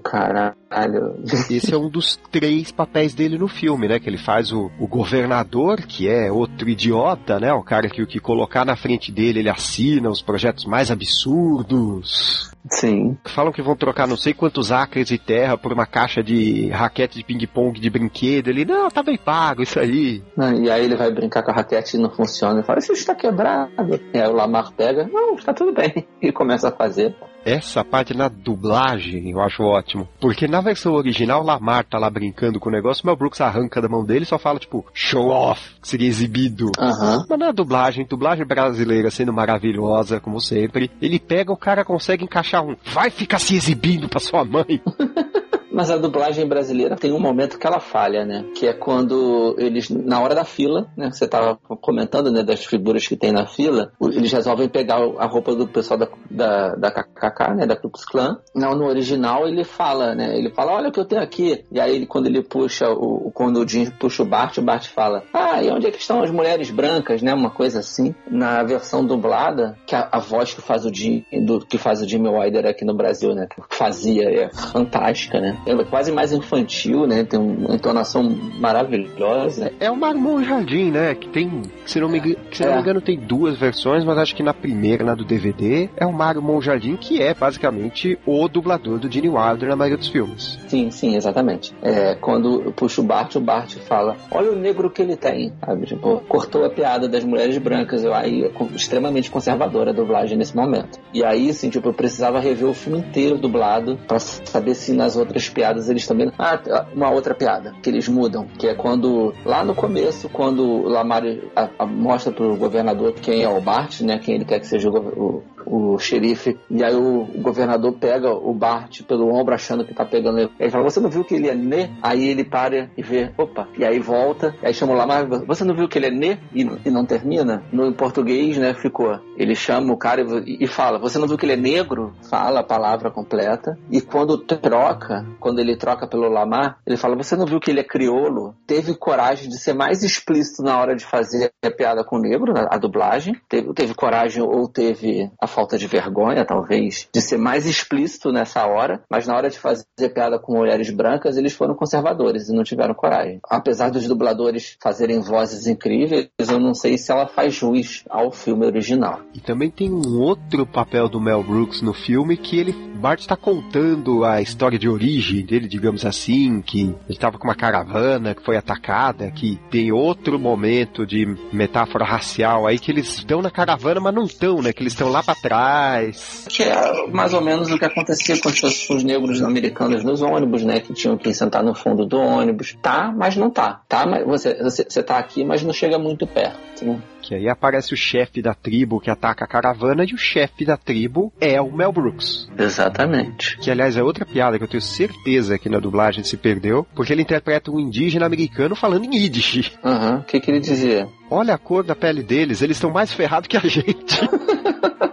caralho. Esse é um dos três papéis dele no filme, né? Que ele faz o, o governador, que é outro idiota, né? O cara que o que colocar na frente dele, ele assina os projetos mais absurdos. Sim. Falam que vão trocar não sei quantos acres de terra por uma caixa de raquete de ping-pong de brinquedo. Ele, não, tá bem pago isso aí. e aí ele vai brincar com a raquete e não funciona. Ele fala, isso está quebrado. E aí o Lamar pega, não, está tudo bem. [laughs] E começa a fazer. Essa parte na dublagem eu acho ótimo. Porque na versão original, Lamar tá lá brincando com o negócio, Mel Brooks arranca da mão dele e só fala, tipo, show off, que seria exibido. Uhum. Mas na dublagem, dublagem brasileira sendo maravilhosa, como sempre, ele pega, o cara consegue encaixar um, vai ficar se exibindo pra sua mãe. [laughs] Mas a dublagem brasileira tem um momento que ela falha, né? Que é quando eles, na hora da fila, né? Você tava comentando, né? Das figuras que tem na fila, eles resolvem pegar a roupa do pessoal da, da, da KKK, né? Da Klux Klan. Não, no original ele fala, né? Ele fala, olha o que eu tenho aqui. E aí, quando ele puxa, o, quando o Jim puxa o Bart, o Bart fala, ah, e onde é que estão as mulheres brancas, né? Uma coisa assim. Na versão dublada, que a, a voz que faz o Jim, do, que faz o Jimmy Wilder aqui no Brasil, né? Que fazia, é fantástica, né? É quase mais infantil, né? Tem uma entonação maravilhosa. É o Marmon Jardim, né? Que tem, se não me, se não me é. engano, tem duas versões, mas acho que na primeira, na do DVD, é o Marmon Jardim, que é basicamente o dublador do Gene Wilder na maioria dos filmes. Sim, sim, exatamente. É, quando puxa o Bart, o Bart fala: Olha o negro que ele tem. Sabe? Tipo, cortou a piada das mulheres brancas. Eu aí é extremamente conservadora a dublagem nesse momento. E aí, assim, tipo, eu precisava rever o filme inteiro dublado para saber se nas outras piadas eles também. Ah, uma outra piada que eles mudam, que é quando, lá no começo, quando o Lamar a, a, mostra pro governador quem é o Bart, né? Quem ele quer que seja o, o, o xerife, e aí o, governador pega o Bart pelo ombro achando que tá pegando ele. Ele fala, você não viu que ele é né? Aí ele para e vê, opa, e aí volta, e aí chama o Lamar, você não viu que ele é né? E, e não termina? No português, né, ficou. Ele chama o cara e, e fala, você não viu que ele é negro? Fala a palavra completa. E quando troca, quando ele troca pelo Lamar, ele fala: Você não viu que ele é criolo? Teve coragem de ser mais explícito na hora de fazer a piada com o negro, a dublagem. Teve, teve coragem ou teve a falta de vergonha, talvez, de ser mais explícito nessa hora, mas na hora de fazer piada com mulheres brancas, eles foram conservadores e não tiveram coragem. Apesar dos dubladores fazerem vozes incríveis, eu não sei se ela faz jus ao filme original. E também tem um outro papel do Mel Brooks no filme que ele Bart está contando a história de origem dele, digamos assim, que ele estava com uma caravana que foi atacada, que tem outro momento de metáfora racial aí que eles estão na caravana, mas não estão, né? Que eles estão lá para Que é mais ou menos o que acontecia com os, com os negros americanos nos ônibus, né? Que tinham que sentar no fundo do ônibus. Tá, mas não tá. Tá, mas você, você, você tá aqui, mas não chega muito perto, né? Que aí aparece o chefe da tribo que ataca a caravana e o chefe da tribo é o Mel Brooks. Exatamente. Que aliás é outra piada que eu tenho certeza que na dublagem se perdeu, porque ele interpreta um indígena americano falando em Yiddish. Aham, uhum. o que, que ele dizia? Olha a cor da pele deles, eles estão mais ferrados que a gente. [laughs]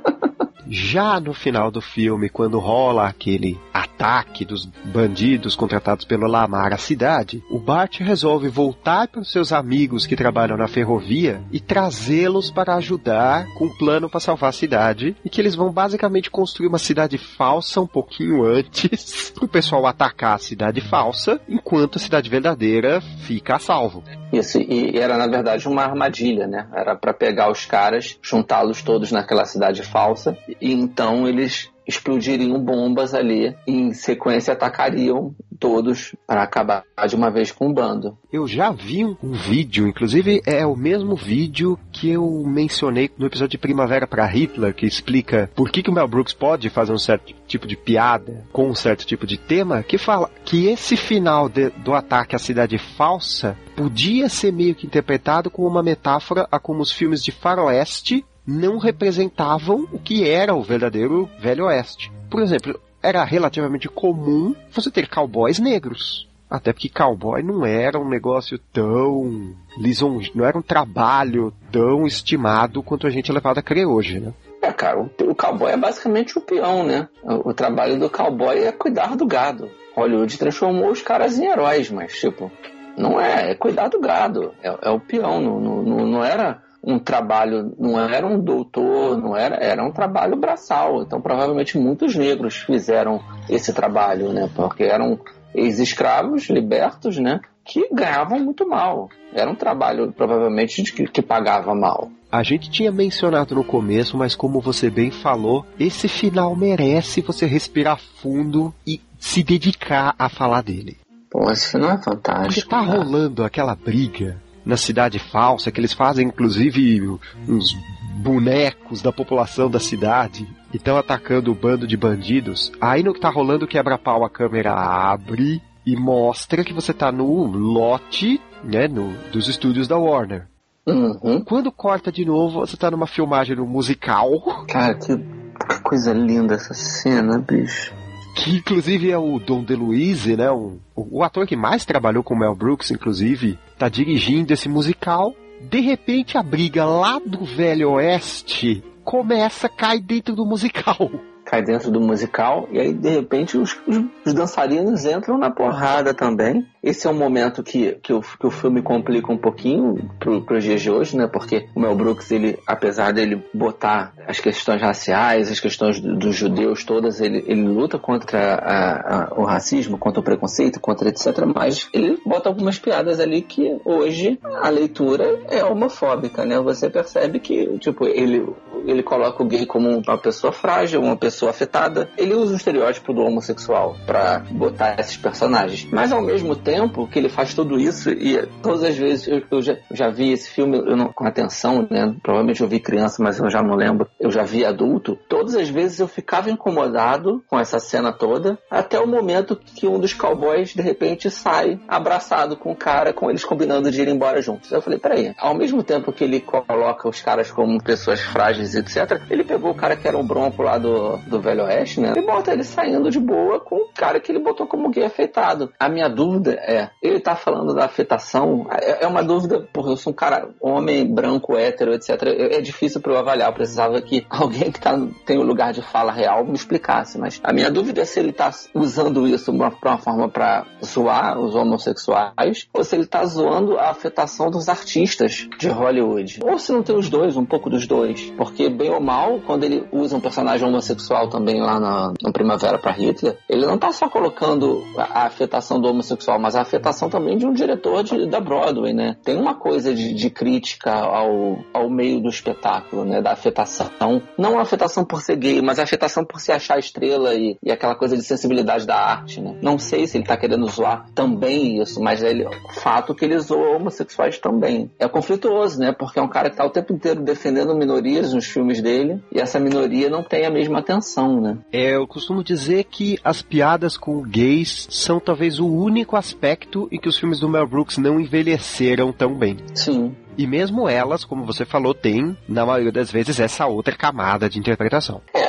Já no final do filme, quando rola aquele ataque dos bandidos contratados pelo Lamar à cidade, o Bart resolve voltar para os seus amigos que trabalham na ferrovia e trazê-los para ajudar com um plano para salvar a cidade e que eles vão basicamente construir uma cidade falsa um pouquinho antes [laughs] para o pessoal atacar a cidade falsa, enquanto a cidade verdadeira fica a salvo. Isso, e era na verdade uma armadilha, né? Era para pegar os caras, juntá-los todos naquela cidade falsa e então eles explodiriam bombas ali e em sequência atacariam todos para acabar de uma vez com o bando. Eu já vi um, vídeo, inclusive é o mesmo vídeo que eu mencionei no episódio de Primavera para Hitler, que explica por que, que o Mel Brooks pode fazer um certo tipo de piada com um certo tipo de tema, que fala que esse final de, do ataque à cidade falsa podia ser meio que interpretado como uma metáfora a como os filmes de faroeste não representavam o que era o verdadeiro Velho Oeste. Por exemplo, era relativamente comum você ter cowboys negros. Até porque cowboy não era um negócio tão lison... não era um trabalho tão estimado quanto a gente é levado a crer hoje, né? É, cara, o, o cowboy é basicamente o peão, né? O, o, trabalho do cowboy é cuidar do gado. Hollywood transformou os caras em heróis, mas, tipo, não é, é cuidar do gado. É, é o peão, não, não, não era um trabalho, não era um doutor, não era, era um trabalho braçal. Então, provavelmente muitos negros fizeram esse trabalho, né? Porque eram ex-escravos libertos, né? Que ganhavam muito mal. Era um trabalho, provavelmente, de que, que pagava mal. A gente tinha mencionado no começo, mas como você bem falou, esse final merece você respirar fundo e se dedicar a falar dele. Pô, esse final é fantástico. Porque tá rolando aquela briga na cidade falsa, que eles fazem inclusive uns bonecos da população da cidade e estão atacando o bando de bandidos. Aí no que tá rolando quebra-pau a câmera abre e mostra que você tá no lote, né, no, dos estúdios da Warner. Uhum. Quando corta de novo, você tá numa filmagem no musical. Cara, que, que coisa linda essa cena, bicho que inclusive é o Dom DeLuise, né? O, o, ator que mais trabalhou com Mel Brooks, inclusive, tá dirigindo esse musical. De repente, a briga lá do Velho Oeste começa a cair dentro do musical cai dentro do musical e aí de repente os, os, os, dançarinos entram na porrada também. Esse é um momento que, que, o, que o filme complica um pouquinho pro, pros dias de hoje, né? Porque o Mel Brooks, ele, apesar dele botar as questões raciais, as questões do, dos judeus todas, ele, ele luta contra a, a, o racismo, contra o preconceito, contra etc. Mas ele bota algumas piadas ali que hoje a leitura é homofóbica, né? Você percebe que, tipo, ele, ele coloca o gay como uma pessoa frágil, uma pessoa pessoa afetada, ele usa o estereótipo do homossexual para botar esses personagens. Mas ao mesmo tempo que ele faz tudo isso, e todas as vezes eu, eu já, já, vi esse filme não, com atenção, né? Provavelmente eu vi criança, mas eu já não lembro. Eu já vi adulto. Todas as vezes eu ficava incomodado com essa cena toda, até o momento que um dos cowboys de repente sai abraçado com o cara, com eles combinando de ir embora juntos. Eu falei, peraí, ao mesmo tempo que ele coloca os caras como pessoas frágeis, etc., ele pegou o cara que era um bronco lá do, do Velho Oeste, né? E bota ele saindo de boa com o cara que ele botou como gay afetado. A minha dúvida é, ele tá falando da afetação, é, é uma dúvida, porque eu sou um cara, homem, branco, hétero, etc. É, difícil para eu avaliar, eu precisava que alguém que tá, tem o um lugar de fala real me explicasse, mas a minha dúvida é se ele tá usando isso pra uma forma para zoar os homossexuais, ou se ele tá zoando a afetação dos artistas de Hollywood. Ou se não tem os dois, um pouco dos dois. Porque, bem ou mal, quando ele usa um personagem homossexual homossexual também lá na, na Primavera para Hitler, ele não tá só colocando a, a, afetação do homossexual, mas a afetação também de um diretor de, da Broadway, né? Tem uma coisa de, de crítica ao, ao meio do espetáculo, né? Da afetação. Não a afetação por ser gay, mas a afetação por se achar estrela e, e aquela coisa de sensibilidade da arte, né? Não sei se ele tá querendo zoar também isso, mas ele, fato que ele zoa homossexuais também. É conflituoso, né? Porque é um cara que tá o tempo inteiro defendendo minorias nos filmes dele e essa minoria não tem a mesma atenção né? É, eu costumo dizer que as piadas com gays são talvez o único aspecto em que os filmes do Mel Brooks não envelheceram tão bem. Sim. E mesmo elas, como você falou, tem, na maioria das vezes, essa outra camada de interpretação. É,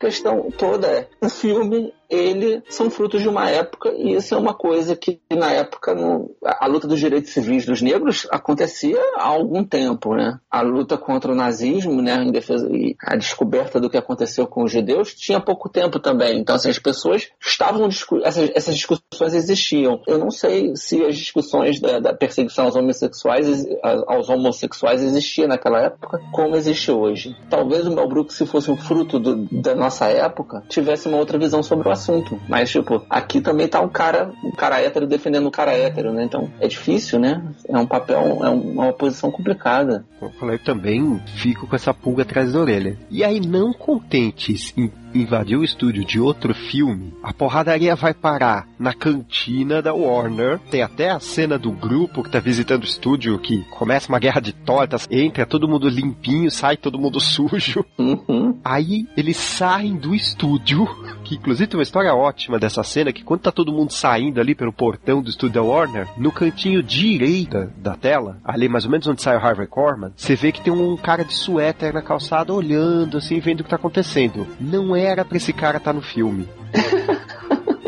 questão toda é: o filme ele são frutos de uma época e isso é uma coisa que na época no, a, luta dos direitos civis dos negros acontecia há algum tempo, né? A luta contra o nazismo, né, defesa e a descoberta do que aconteceu com os judeus tinha pouco tempo também. Então assim, as pessoas estavam essas, essas discussões existiam. Eu não sei se as discussões da, da perseguição aos homossexuais aos homossexuais existia naquela época como existe hoje. Talvez o Mel Brooks, se fosse um fruto do, da nossa época, tivesse uma outra visão sobre o assunto. Mas, tipo, aqui também tá um cara, um cara hétero defendendo um cara hétero, né? Então é difícil, né? É um papel, é uma posição complicada. Eu também, fico com essa pulga atrás da orelha. E aí, não contentes em invadiu o estúdio de outro filme, a porradaria vai parar na cantina da Warner. Tem até a cena do grupo que tá visitando o estúdio que começa uma guerra de tortas, entra todo mundo limpinho, sai todo mundo [laughs] sujo. Uhum. Aí eles saem do estúdio, que inclusive tem uma história ótima dessa cena, que quando tá todo mundo saindo ali pelo portão do estúdio da Warner, no cantinho direita da tela, ali mais ou menos onde sai o Harvey Korman, você vê que tem um cara de suéter na calçada olhando assim, vendo o que tá acontecendo. Não é era pra esse cara estar tá no filme. [laughs]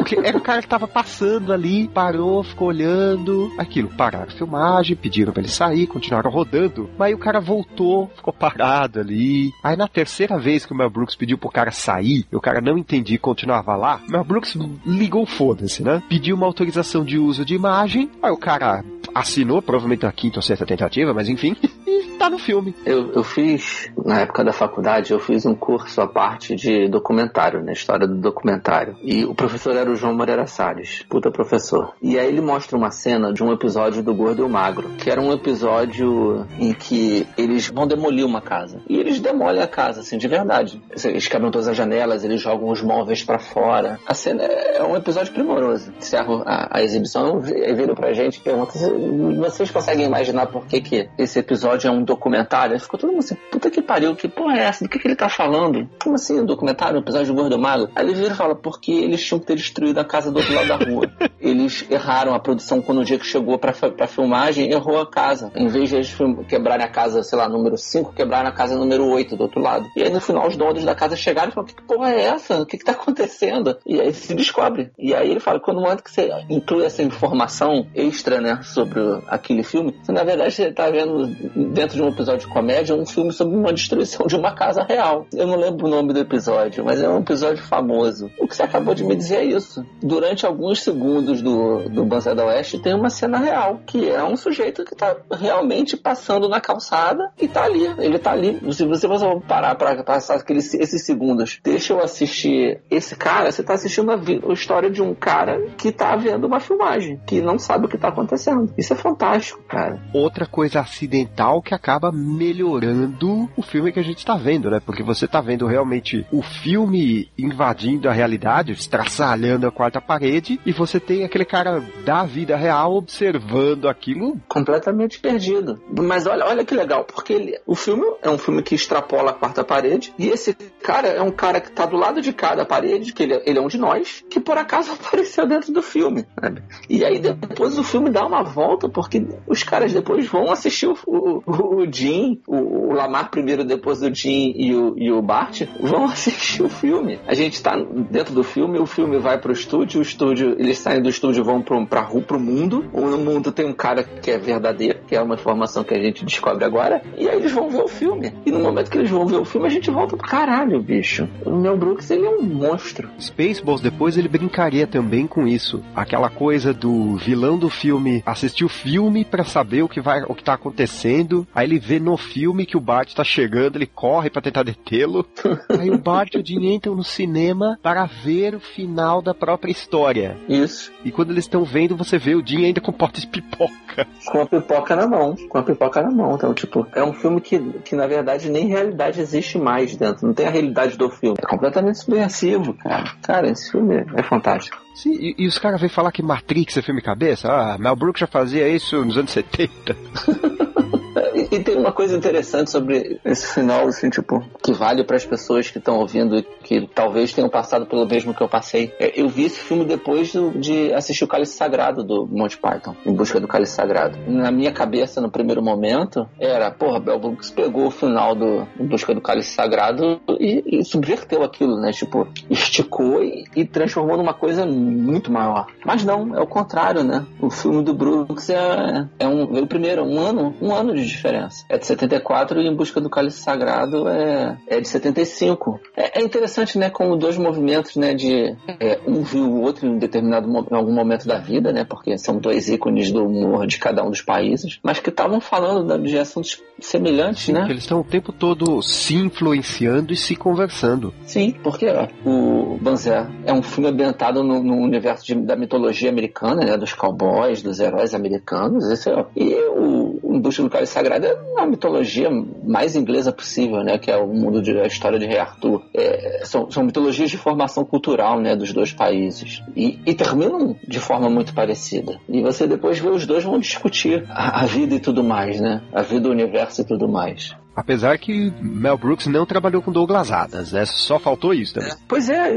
Porque era o cara que tava passando ali, parou, ficou olhando. Aquilo, pararam a filmagem, pediram pra ele sair, continuaram rodando. Mas aí o cara voltou, ficou parado ali. Aí na terceira vez que o Mel Brooks pediu pro cara sair, e o cara não entendia e continuava lá, o Mel Brooks ligou foda-se, né? Pediu uma autorização de uso de imagem. Aí o cara assinou, provavelmente na quinta ou sexta tentativa, mas enfim, [laughs] e tá no filme. Eu, eu fiz, na época da faculdade, eu fiz um curso à parte de documentário, né? história do documentário. E o professor era o João Moreira Salles, puta professor. E aí ele mostra uma cena de um episódio do Gordo e o Magro, que era um episódio em que eles vão demolir uma casa. E eles demolem a casa, assim, de verdade. Eles quebram todas as janelas, eles jogam os móveis para fora. A cena é um episódio primoroso. Encerro a, a exibição e viro pra gente e pergunta se vocês conseguem imaginar por que, que esse episódio é um documentário? Ficou todo mundo assim, puta que pariu, que porra é essa? Do que, que ele tá falando? Como assim um documentário, um episódio do Gordo Magro? Aí ele vira e fala, porque eles tinham que ter destruído a casa do outro lado da rua. [laughs] Eles erraram a produção quando o dia que chegou pra, pra filmagem, errou a casa. Em vez de eles quebrarem a casa, sei lá, número 5, quebraram a casa número 8 do outro lado. E aí no final os donos da casa chegaram e falaram: que, que porra é essa? O que, que tá acontecendo? E aí se descobre. E aí ele fala: quando momento que você inclui essa informação extra, né, sobre aquele filme, você na verdade você tá vendo dentro de um episódio de comédia um filme sobre uma destruição de uma casa real. Eu não lembro o nome do episódio, mas é um episódio famoso. O que você acabou de me dizer é isso. Durante alguns segundos do, do Banzé da Oeste tem uma cena real, que é um sujeito que tá realmente passando na calçada e tá ali. Ele tá ali. Se você for parar pra passar aqueles, esses segundos, deixa eu assistir esse cara, você tá assistindo a, a história de um cara que tá vendo uma filmagem, que não sabe o que tá acontecendo. Isso é fantástico, cara. Outra coisa acidental que acaba melhorando o filme que a gente tá vendo, né? Porque você tá vendo realmente o filme invadindo a realidade, estraçalhando a quarta parede e você tem aquele cara da vida real observando aquilo. Completamente perdido. Mas olha, olha que legal, porque ele, o filme é um filme que extrapola a quarta parede e esse cara é um cara que tá do lado de cada parede, que ele, ele é um de nós, que por acaso [laughs] apareceu dentro do filme. Sabe? E aí depois o filme dá uma volta, porque os caras depois vão assistir o, o, o Jim, o, o, Lamar primeiro, depois do Jim e o, e o Bart, vão [laughs] assistir o filme. A gente tá dentro do filme, o filme vai pro estúdio, o estúdio, eles saem do estúdio vão pro, pra rua, pro mundo. No mundo tem um cara que é verdadeiro, que é uma informação que a gente descobre agora, e aí eles vão ver o filme. E no momento que eles vão ver o filme, a gente volta pro caralho, bicho. O Mel Brooks, ele é um monstro. Spaceballs, depois ele brincaria também com isso. Aquela coisa do vilão do filme assistir o filme para saber o que vai, o que tá acontecendo, aí ele vê no filme que o Bart tá chegando, ele corre para tentar detê-lo. [laughs] aí o Bart e o Jim entram no cinema para ver o final da da própria história. Isso. E quando eles estão vendo, você vê o Jim ainda com pote de pipoca. Com a pipoca na mão. Com a pipoca na mão. Então, tipo, é um filme que, que na verdade nem realidade existe mais dentro. Não tem a realidade do filme. É completamente subversivo, cara. Cara, esse filme é fantástico. Sim, e, e os caras vêm falar que Matrix é filme cabeça? Ah, Mel Brooks já fazia isso nos anos 70. [laughs] E tem uma coisa interessante sobre esse final, assim, tipo, que vale para as pessoas que estão ouvindo e que talvez tenham passado pelo mesmo que eu passei. É, eu vi esse filme depois de assistir o Cálice Sagrado do Monty Python, Em Busca do Cálice Sagrado. Na minha cabeça, no primeiro momento, era, porra, Bell Brooks pegou o final do Em Busca do Cálice Sagrado e, e subverteu aquilo, né? Tipo, esticou e, e, transformou numa coisa muito maior. Mas não, é o contrário, né? O filme do Brooks é, é um, veio primeiro, um ano, um ano de diferença. É de 74 e Em Busca do Cálice Sagrado é, é de 75. É, é interessante, né? Como dois movimentos, né? De é, um viu o outro em determinado em algum momento da vida, né? Porque são dois ícones do humor de cada um dos países, mas que estavam falando de assuntos semelhantes, Sim, né? Eles estão o tempo todo se influenciando e se conversando. Sim, porque ó, o Banzé é um filme ambientado no, no universo de, da mitologia americana, né? Dos cowboys, dos heróis americanos. Esse, ó, e o, o Indústria do Cálice Sagrado é a mitologia mais inglesa possível, né? Que é o mundo de a história de Rei Arthur. É, são, são mitologias de formação cultural, né? Dos dois países. E, e, terminam de forma muito parecida. E você depois vê os dois vão discutir a, a vida e tudo mais, né? A vida, o universo e tudo mais. Apesar que Mel Brooks não trabalhou com Douglas Adams, né? Só faltou isso também. Pois é,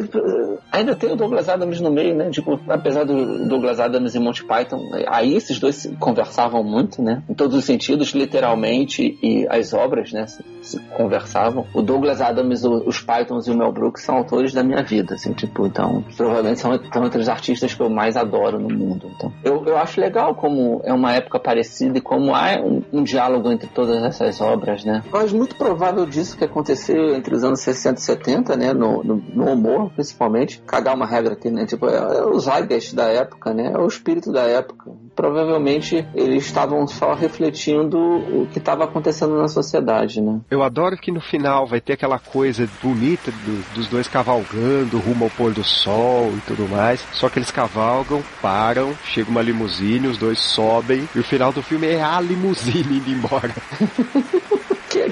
ainda tem o Douglas Adams no meio, né? Tipo, apesar do Douglas Adams e Monty Python, aí esses dois conversavam muito, né? Em todos os sentidos, literalmente, e as obras, né? Se, se conversavam. O Douglas Adams, o, os Pythons e o Mel Brooks são autores da minha vida, assim, tipo, então, provavelmente são, são entre os artistas que eu mais adoro no mundo. Então, eu, eu acho legal como é uma época parecida e como há um, um diálogo entre todas essas obras, né? Mas muito provável disso que aconteceu entre os anos 60 e 70, né? No, no, no humor, principalmente. Cagar uma regra aqui, né? Tipo, é, é o zeitgeist da época, né? É o espírito da época. Provavelmente eles estavam só refletindo o que estava acontecendo na sociedade, né? Eu adoro que no final vai ter aquela coisa bonita do, dos dois cavalgando rumo ao pôr do sol e tudo mais. Só que eles cavalgam, param, chega uma limusine, os dois sobem e o final do filme é a limusine indo embora. [laughs]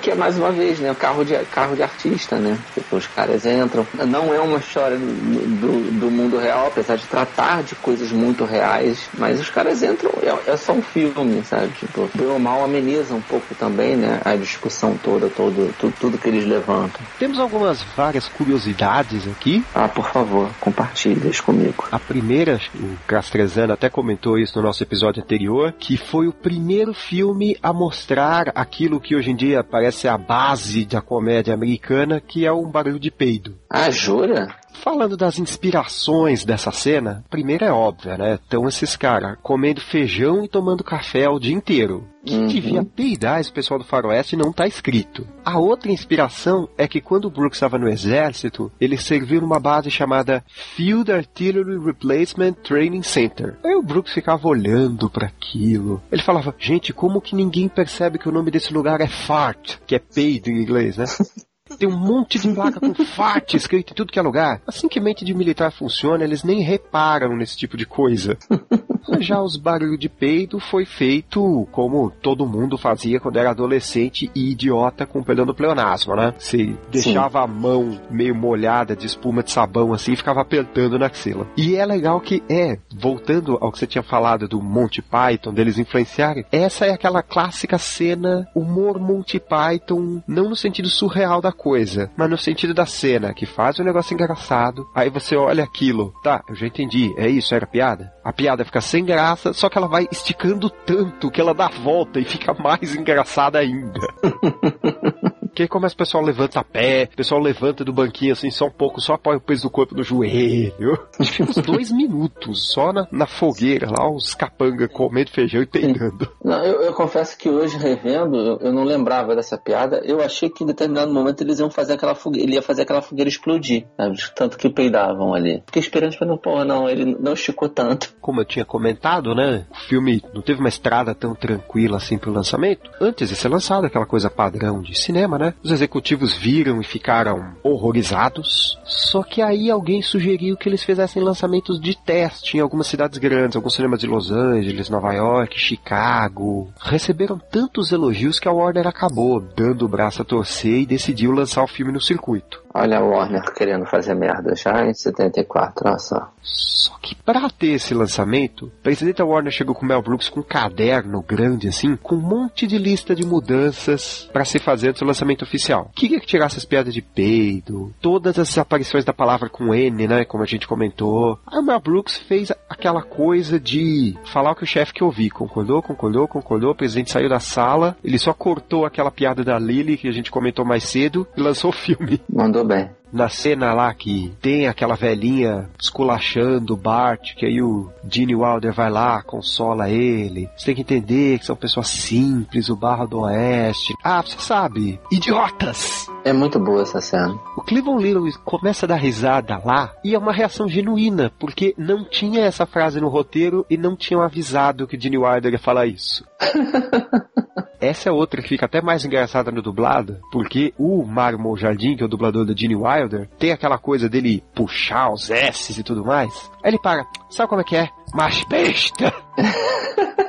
Que, é mais uma vez, né? Carro de, carro de artista, né? Tipo, os caras entram. Não é uma história do, do, do, mundo real, apesar de tratar de coisas muito reais, mas os caras entram, é, é só um filme, sabe? Tipo, bem ou mal ameniza um pouco também, né? A discussão toda, todo, tudo, tudo que eles levantam. Temos algumas várias curiosidades aqui. Ah, por favor, compartilhe comigo. A primeira, o Castrezano até comentou isso no nosso episódio anterior, que foi o primeiro filme a mostrar aquilo que hoje em dia parece a base da comédia americana, que é um barulho de peido. Ah, jura? Falando das inspirações dessa cena, a primeira é óbvia, né? Estão esses caras comendo feijão e tomando café o dia inteiro. Que uhum. devia peidar esse pessoal do faroeste não tá escrito. A outra inspiração é que quando o Brooks estava no exército, ele serviu numa base chamada Field Artillery Replacement Training Center. Aí o Brooks ficava olhando para aquilo. Ele falava, gente, como que ninguém percebe que o nome desse lugar é fart, que é peido em inglês, né? [laughs] Tem um monte de placa com [laughs] FAT escrito em tudo que é lugar. Assim que mente de militar funciona, eles nem reparam nesse tipo de coisa. [laughs] Já os barulhos de peido foi feito como todo mundo fazia quando era adolescente e idiota com perdão do pleonasmo, né? Você deixava Sim. a mão meio molhada de espuma de sabão assim e ficava apertando na axila. E é legal que é, voltando ao que você tinha falado do Monty Python, deles influenciarem, essa é aquela clássica cena humor Monty Python, não no sentido surreal da coisa, mas no sentido da cena, que faz um negócio engraçado, aí você olha aquilo, tá, eu já entendi, é isso, era piada? A piada fica sem graça, só que ela vai esticando tanto que ela dá volta e fica mais [laughs] engraçada ainda. [laughs] Porque começa o pessoal levanta a pé, o pessoal levanta do banquinho assim, só um pouco, só apoia o peso do corpo no joelho. uns dois minutos, só na, na fogueira lá, os capanga comendo feijão e peidando. Não, eu, eu, confesso que hoje, revendo, eu, eu, não lembrava dessa piada. Eu achei que em determinado momento eles iam fazer aquela fogueira, ele ia fazer aquela fogueira explodir, sabe? Tanto que peidavam ali. Fiquei esperando, falei, porra, não, ele não esticou tanto. Como eu tinha comentado, né? O filme não teve uma estrada tão tranquila assim pro lançamento. Antes de ser lançado, aquela coisa padrão de cinema, né? Funciona. Os executivos viram e ficaram horrorizados. Só que aí alguém sugeriu que eles fizessem lançamentos de teste em algumas cidades grandes, alguns cinemas de Los Angeles, Nova York, Chicago. Receberam tantos elogios que a Warner acabou dando o braço a torcer e decidiu lançar o filme no circuito. Olha a Warner querendo fazer merda já em 74, olha só. Só que para ter esse lançamento, o presidente da Warner chegou com o Mel Brooks com um caderno grande assim, com um monte de lista de mudanças para se fazer antes do lançamento oficial. Queria que tirasse as piadas de peido, todas as aparições da palavra com N, né, como a gente comentou. Aí o Mel Brooks fez aquela coisa de falar o que o chefe que ouvir. Concordou, concordou, concordou, o presidente saiu da sala, ele só cortou aquela piada da Lily que a gente comentou mais cedo e lançou o filme. Mandou bem. Na cena lá que tem aquela velhinha esculachando o Bart, que aí o Gene Wilder vai lá, consola ele. Você tem que entender que são pessoas simples, o Barra do Oeste. Ah, você sabe, idiotas! É muito boa essa cena. O Cleveland Little começa a dar risada lá e é uma reação genuína, porque não tinha essa frase no roteiro e não tinham avisado que Gene Wilder ia falar isso. [laughs] Essa é outra que fica até mais engraçada no dublado, porque o Mario Monjardim, que é o dublador da Gene Wilder, tem aquela coisa dele puxar os S's e tudo mais. Aí ele para, sabe como é que é? Mas besta! [laughs]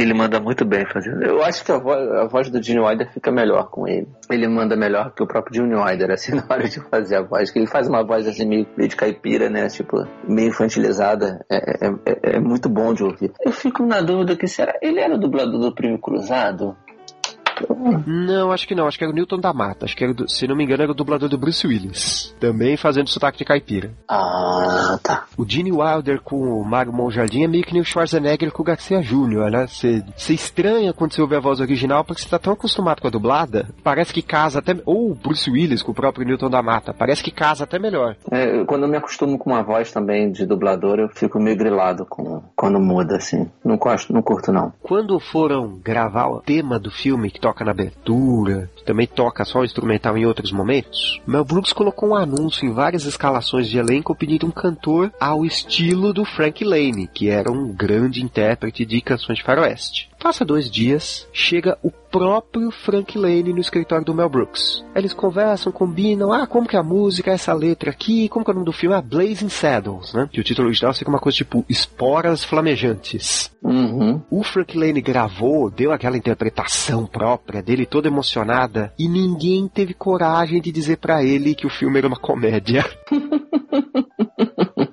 Ele manda muito bem fazendo. Eu acho que a voz, a voz do Gene Wilder fica melhor com ele. Ele manda melhor que o próprio Gene Wilder, assim, [laughs] na hora de fazer a voz. Que ele faz uma voz assim, meio, meio de caipira, né? Tipo, meio infantilizada. É, é, é, é muito bom de ouvir. Eu fico na dúvida que será. Ele era o dublador do Primo Cruzado? Não, acho que não. Acho que era o Newton da Mata. Acho que, era, se não me engano, era o dublador do Bruce Willis. Também fazendo sotaque de caipira. Ah, tá. O Gene Wilder com o Mario Monjardim é meio que nem o Schwarzenegger com o Garcia Júnior, né? Você estranha quando você ouve a voz original porque você tá tão acostumado com a dublada. Parece que casa até... Ou o Bruce Willis com o próprio Newton da Mata. Parece que casa até melhor. É, quando eu me acostumo com uma voz também de dublador, eu fico meio grilado com, quando muda, assim. Não gosto, não curto, não. Quando foram gravar o tema do filme que toca na abertura, também toca só o instrumental em outros momentos, Mel Brooks colocou um anúncio em várias escalações de elenco pedindo um cantor ao estilo do Frank Lane, que era um grande intérprete de canções de faroeste. Passa dois dias, chega o próprio Frank Lane no escritório do Mel Brooks. Eles conversam, combinam, ah, como que é a música, essa letra aqui, como que é o nome do filme? Ah, Blazing Saddles, né? Que o título original fica uma coisa tipo Esporas Flamejantes. Uhum. O Frank Lane gravou, deu aquela interpretação própria dele, toda emocionada, e ninguém teve coragem de dizer para ele que o filme era uma comédia. [laughs]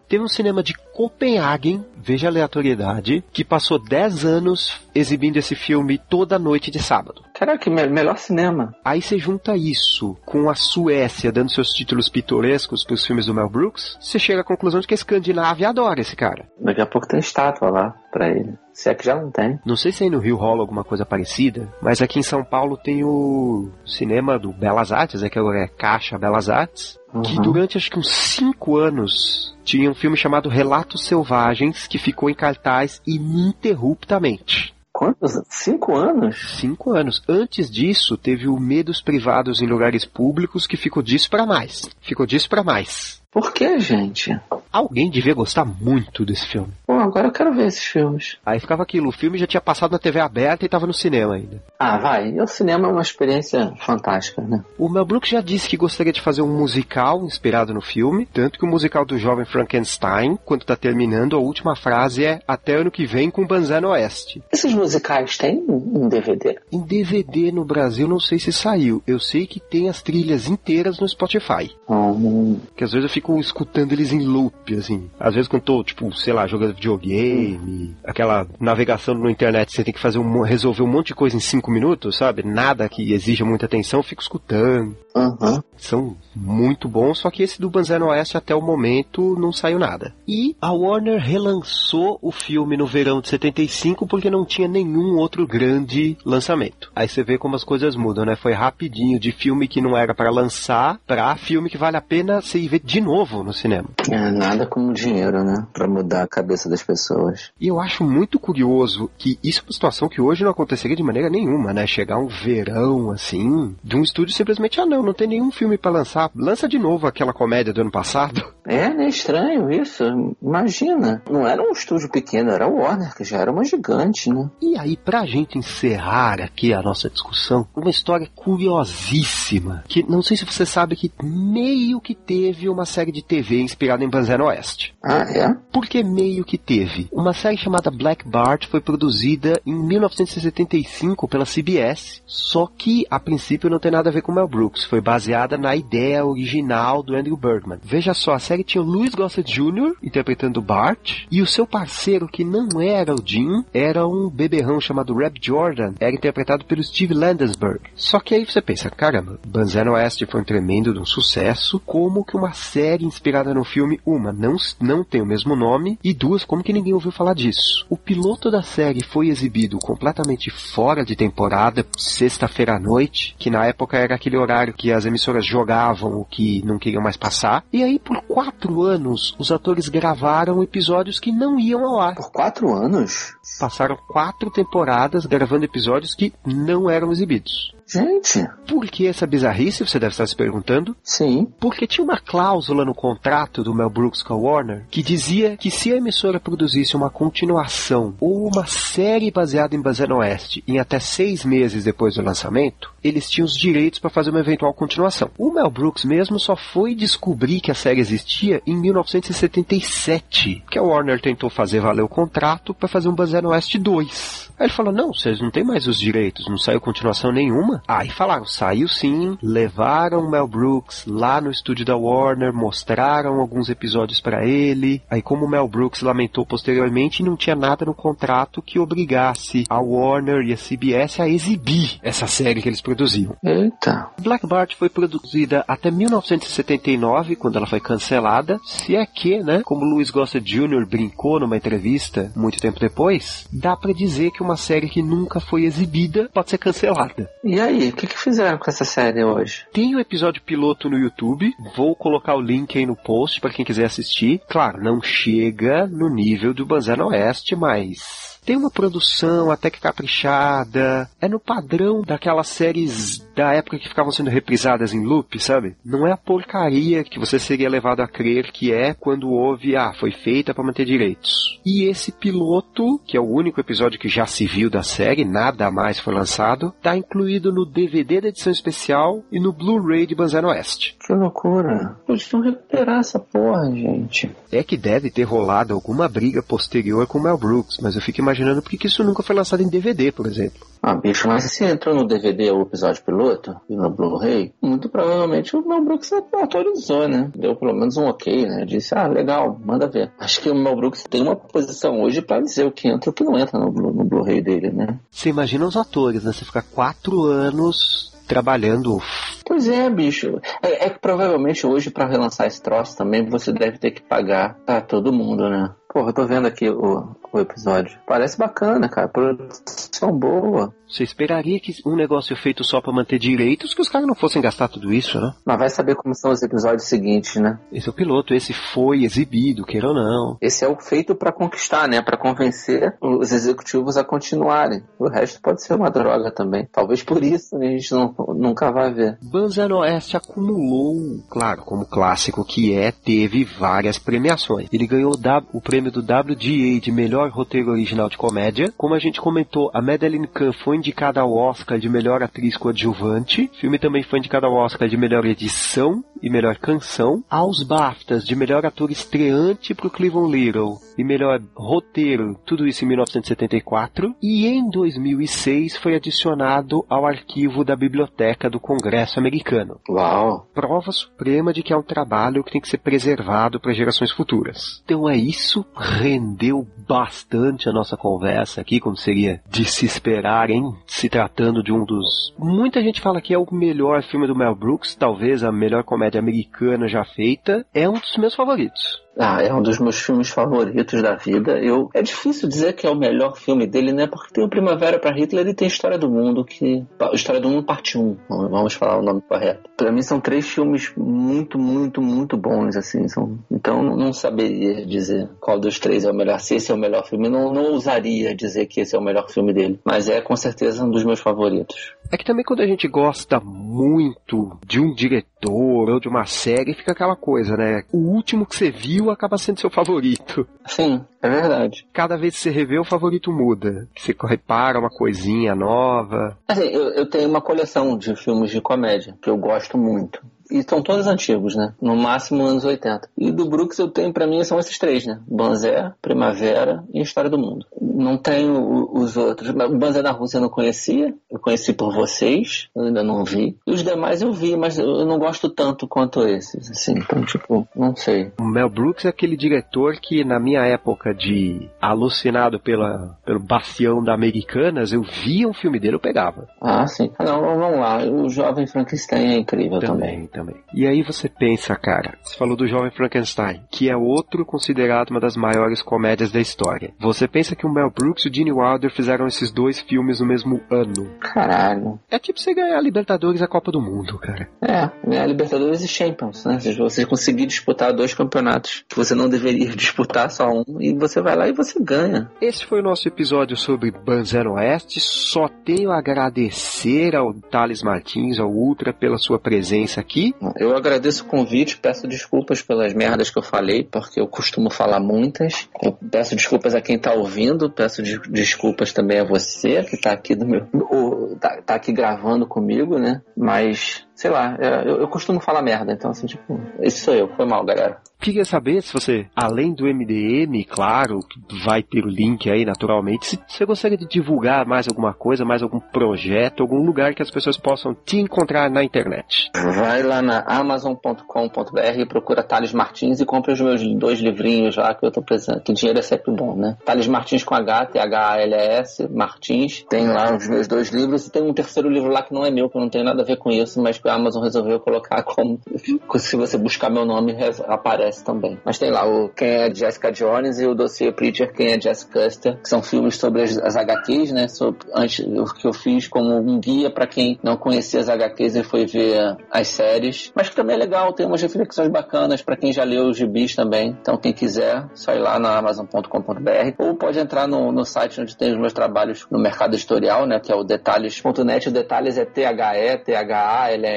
Teve um cinema de Copenhagen, veja a aleatoriedade, que passou 10 anos exibindo esse filme toda noite de sábado. Caraca, me melhor cinema. Aí você junta isso com a Suécia dando seus títulos pitorescos pros filmes do Mel Brooks, você chega à conclusão de que a Escandinávia adora esse cara. Daqui a pouco tem estátua lá pra ele. Se é que já não tem. Não sei se aí no Rio rola alguma coisa parecida, mas aqui em São Paulo tem o cinema do Belas Artes, é que é Caixa Belas Artes, uhum. que durante acho que uns 5 anos tinha um filme chamado Relatos Selvagens que ficou em cartaz ininterruptamente. Quantos? Cinco anos? Cinco anos. Antes disso, teve o Medos Privados em Lugares Públicos que ficou disso para mais. Ficou disso para mais. Por que, gente? Alguém devia gostar muito desse filme. Pô, agora eu quero ver esses filmes. Aí ficava aquilo, o filme já tinha passado na TV aberta e tava no cinema ainda. Ah, vai. E o cinema é uma experiência fantástica, né? O Mel Brooks já disse que gostaria de fazer um musical inspirado no filme, tanto que o musical do jovem Frankenstein, quando tá terminando, a última frase é até ano que vem com Banzé no Oeste. Esses musicais têm em DVD? Em DVD no Brasil não sei se saiu. Eu sei que tem as trilhas inteiras no Spotify. Hum. Que às vezes eu fico escutando eles em loop, assim. Às vezes quando tô, tipo, sei lá, jogando videogame, aquela navegação na internet, você tem que fazer um, resolver um monte de coisa em cinco minutos, sabe? Nada que exija muita atenção, eu fico escutando. Uhum. São muito bons, só que esse do Banzé no Oeste até o momento não saiu nada. E a Warner relançou o filme no verão de 75 porque não tinha nenhum outro grande lançamento. Aí você vê como as coisas mudam, né? Foi rapidinho de filme que não era para lançar pra filme que vale a pena você ir ver de novo no cinema. É, nada como dinheiro, né? Pra mudar a cabeça das pessoas. E eu acho muito curioso que isso é uma situação que hoje não aconteceria de maneira nenhuma, né? Chegar um verão assim, de um estúdio simplesmente, ah não, não tem nenhum filme para lançar, lança de novo aquela comédia do ano passado. [laughs] É, né? Estranho isso. Imagina. Não era um estúdio pequeno, era o Warner, que já era uma gigante, né? E aí, pra gente encerrar aqui a nossa discussão, uma história curiosíssima, que não sei se você sabe que meio que teve uma série de TV inspirada em Banzé Oeste. Ah, é? Porque meio que teve. Uma série chamada Black Bart foi produzida em 1975 pela CBS, só que a princípio não tem nada a ver com Mel Brooks, foi baseada na ideia original do Andrew Bergman. Veja só, a série tinha o Louis Gossett Jr. interpretando Bart e o seu parceiro, que não era o Jim, era um beberrão chamado Reb Jordan, era interpretado pelo Steve Landesberg. Só que aí você pensa, caramba, Banzano Oeste foi um tremendo um sucesso, como que uma série inspirada no filme, uma, não, não tem o mesmo nome, e duas, como que ninguém ouviu falar disso? O piloto da série foi exibido completamente fora de temporada, sexta-feira à noite, que na época era aquele horário que as emissoras jogavam o que não queriam mais passar, e aí por quatro anos os atores gravaram episódios que não iam ao ar. Por quatro anos? Passaram quatro temporadas gravando episódios que não eram exibidos. Gente. Por que essa bizarrice, você deve estar se perguntando? Sim. Porque tinha uma cláusula no contrato do Mel Brooks com a Warner que dizia que se a emissora produzisse uma continuação ou uma série baseada em Bazan Oeste em até seis meses depois do lançamento, eles tinham os direitos para fazer uma eventual continuação. O Mel Brooks mesmo só foi descobrir que a série existia em 1977, que a Warner tentou fazer valer o contrato para fazer um Bazan Oeste 2. Aí ele falou: não, vocês não têm mais os direitos, não saiu continuação nenhuma. Aí falaram: saiu sim, levaram Mel Brooks lá no estúdio da Warner, mostraram alguns episódios para ele. Aí, como o Mel Brooks lamentou posteriormente, não tinha nada no contrato que obrigasse a Warner e a CBS a exibir essa série que eles produziam. Eita. Black Bart foi produzida até 1979, quando ela foi cancelada. Se é que, né, como Louis Gossett Jr. brincou numa entrevista muito tempo depois, dá para dizer que uma série que nunca foi exibida pode ser cancelada. E aí, o que, que fizeram com essa série hoje? Tem o um episódio piloto no YouTube, vou colocar o link aí no post para quem quiser assistir. Claro, não chega no nível do Banzano Oeste, mas tem uma produção até que caprichada. É no padrão daquelas séries da época que ficavam sendo reprisadas em loop, sabe? Não é a porcaria que você seria levado a crer que é quando houve, ah, foi feita para manter direitos. E esse piloto, que é o único episódio que já se viu da série, nada mais foi lançado, tá incluído no DVD da edição especial e no Blu-ray de Banzano Oeste. Que loucura. Eles vão recuperar essa porra, gente. É que deve ter rolado alguma briga posterior com o Mel Brooks, mas eu fico imaginando por que isso nunca foi lançado em DVD, por exemplo. Ah, bicho, mas se entrou no DVD o episódio piloto e no Blu-ray, muito provavelmente o Mel Brooks autorizou, né? Deu pelo menos um ok, né? Disse, ah, legal, manda ver. Acho que o Mel Brooks tem uma posição hoje para dizer o que entra e o que não entra no, no Blu-ray dele, né? Você imagina os atores, né? Você fica quatro anos trabalhando. Pois é, bicho. É, é que provavelmente hoje, para relançar esse troço também, você deve ter que pagar pra todo mundo, né? Porra, eu tô vendo aqui o, o episódio. Parece bacana, cara. Produção boa. Você esperaria que um negócio feito só para manter direitos, que os caras não fossem gastar tudo isso, né? Mas vai saber como são os episódios seguintes, né? Esse é o piloto, esse foi exibido, queira ou não. Esse é o feito para conquistar, né? Para convencer os executivos a continuarem. O resto pode ser uma droga também. Talvez por isso né, a gente não, nunca vai ver. Banzano Oeste acumulou, claro, como clássico que é, teve várias premiações. Ele ganhou o prêmio do WGA de melhor roteiro original de comédia. Como a gente comentou, a Madeline Kahn foi indicada ao Oscar de melhor atriz coadjuvante. O filme também foi indicado ao Oscar de melhor edição e melhor canção. Aos BAFTAs de melhor ator estreante para o Cleveland Little e melhor roteiro, tudo isso em 1974. E em 2006 foi adicionado ao arquivo da Biblioteca do Congresso Americano. Uau! Prova suprema de que é um trabalho que tem que ser preservado para gerações futuras. Então é isso, rendeu bastante a nossa conversa aqui, como seria de se esperar, hein? Se tratando de um dos. Muita gente fala que é o melhor filme do Mel Brooks, talvez a melhor comédia americana já feita. É um dos meus favoritos. Ah, é um dos meus filmes favoritos da vida. Eu é difícil dizer que é o melhor filme dele, né? Porque tem o Primavera para Hitler e tem História do Mundo, que História do Mundo parte 1. Vamos falar o nome correto. Para mim são três filmes muito, muito, muito bons assim, são... então não saberia dizer qual dos três é o melhor. Se esse é o melhor filme, não, não ousaria dizer que esse é o melhor filme dele, mas é com certeza um dos meus favoritos. É que também quando a gente gosta muito de um diretor ou de uma série, fica aquela coisa, né? O último que você viu acaba sendo seu favorito. Sim, é verdade. Cada vez que você revê, o favorito muda. Você repara uma coisinha nova. Assim, eu, eu tenho uma coleção de filmes de comédia que eu gosto muito. E são todos antigos, né? No máximo anos 80. E do Brooks eu tenho, para mim, são esses três, né? Banzé, Primavera e História do Mundo. Não tenho os outros. O Banzé da Rússia eu não conhecia. Eu conheci por vocês. Eu ainda não vi. E os demais eu vi, mas eu não gosto tanto quanto esses, assim. Então, tipo, não sei. O Mel Brooks é aquele diretor que, na minha época de alucinado pela, pelo bastião da Americanas, eu via um filme dele, eu pegava. Ah, sim. Não, vamos lá. O Jovem Frankenstein é incrível também. também também. E aí você pensa, cara, você falou do Jovem Frankenstein, que é outro considerado uma das maiores comédias da história. Você pensa que o Mel Brooks e o Gene Wilder fizeram esses dois filmes no mesmo ano. Caralho. É tipo você ganhar a Libertadores e a Copa do Mundo, cara. É, ganhar a Libertadores e Champions, né? Você conseguir disputar dois campeonatos que você não deveria [laughs] disputar só um, e você vai lá e você ganha. Esse foi o nosso episódio sobre Banzero Oeste. Só tenho a agradecer ao Thales Martins, ao Ultra, pela sua presença aqui. Eu agradeço o convite, peço desculpas pelas merdas que eu falei, porque eu costumo falar muitas. Eu peço desculpas a quem tá ouvindo, peço de desculpas também a você que tá aqui do meu. [laughs] tá, tá aqui gravando comigo, né? Mas sei lá, é, eu, eu, costumo falar merda, então assim, tipo, esse sou eu, foi mal, galera. Queria saber se você, além do MDM, claro, vai ter o link aí naturalmente, se você gostaria de divulgar mais alguma coisa, mais algum projeto, algum lugar que as pessoas possam te encontrar na internet. Vai lá na amazon.com.br, procura Thales Martins e compra os meus dois livrinhos lá que eu tô precisando, que dinheiro é sempre bom, né? Thales Martins com H, T-H-A-L-S, Martins, tem lá os meus dois livros e tem um terceiro livro lá que não é meu, que não tem nada a ver com isso, mas a Amazon resolveu colocar como [laughs] se você buscar meu nome aparece também. Mas tem lá o Quem é Jessica Jones e o Dossier Preacher Quem é Jessica Custer, que são filmes sobre as, as HQs, né? Sobre, antes o que eu fiz como um guia para quem não conhecia as HQs e foi ver as séries. Mas que também é legal, tem umas reflexões bacanas para quem já leu os gibis também. Então quem quiser, só ir lá na amazon.com.br ou pode entrar no, no site onde tem os meus trabalhos no mercado editorial, né? Que é o detalhes.net. O detalhes é T-H-E, T-H-A-L-E e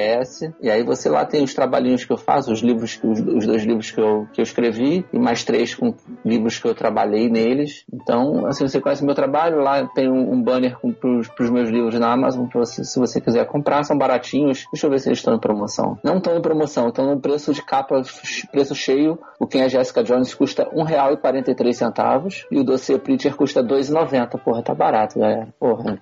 aí você lá tem os trabalhinhos que eu faço, os livros, os, os dois livros que eu, que eu escrevi, e mais três com livros que eu trabalhei neles. Então, assim, você conhece o meu trabalho, lá tem um, um banner para os meus livros na Amazon, você, se você quiser comprar, são baratinhos. Deixa eu ver se eles estão em promoção. Não estão em promoção, estão no preço de capa, preço cheio. O Quem é Jessica Jones custa R$ 1,43 e o Dossiê Preacher custa R$ 2,90. Porra, tá barato, galera. Porra,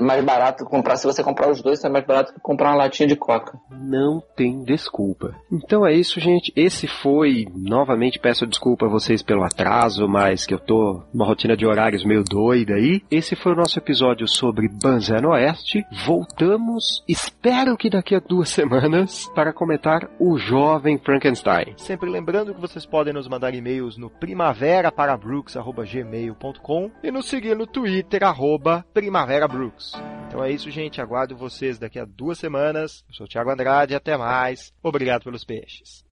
mais barato comprar, se você comprar os dois, é mais barato que comprar uma latinha de coca. Não tem desculpa. Então é isso, gente. Esse foi, novamente peço desculpa a vocês pelo atraso, mas que eu tô numa rotina de horários meio doida aí. Esse foi o nosso episódio sobre Banzé no Oeste. Voltamos, espero que daqui a duas [laughs] semanas, para comentar o jovem Frankenstein. Sempre lembrando que vocês podem nos mandar e-mails no primaveraparabooks.gmail.com e nos seguir no Twitter, arroba primaverabrooks. Então é isso, gente. Aguardo vocês daqui a duas semanas. Eu sou Thiago Andrade. Até mais. Obrigado pelos peixes.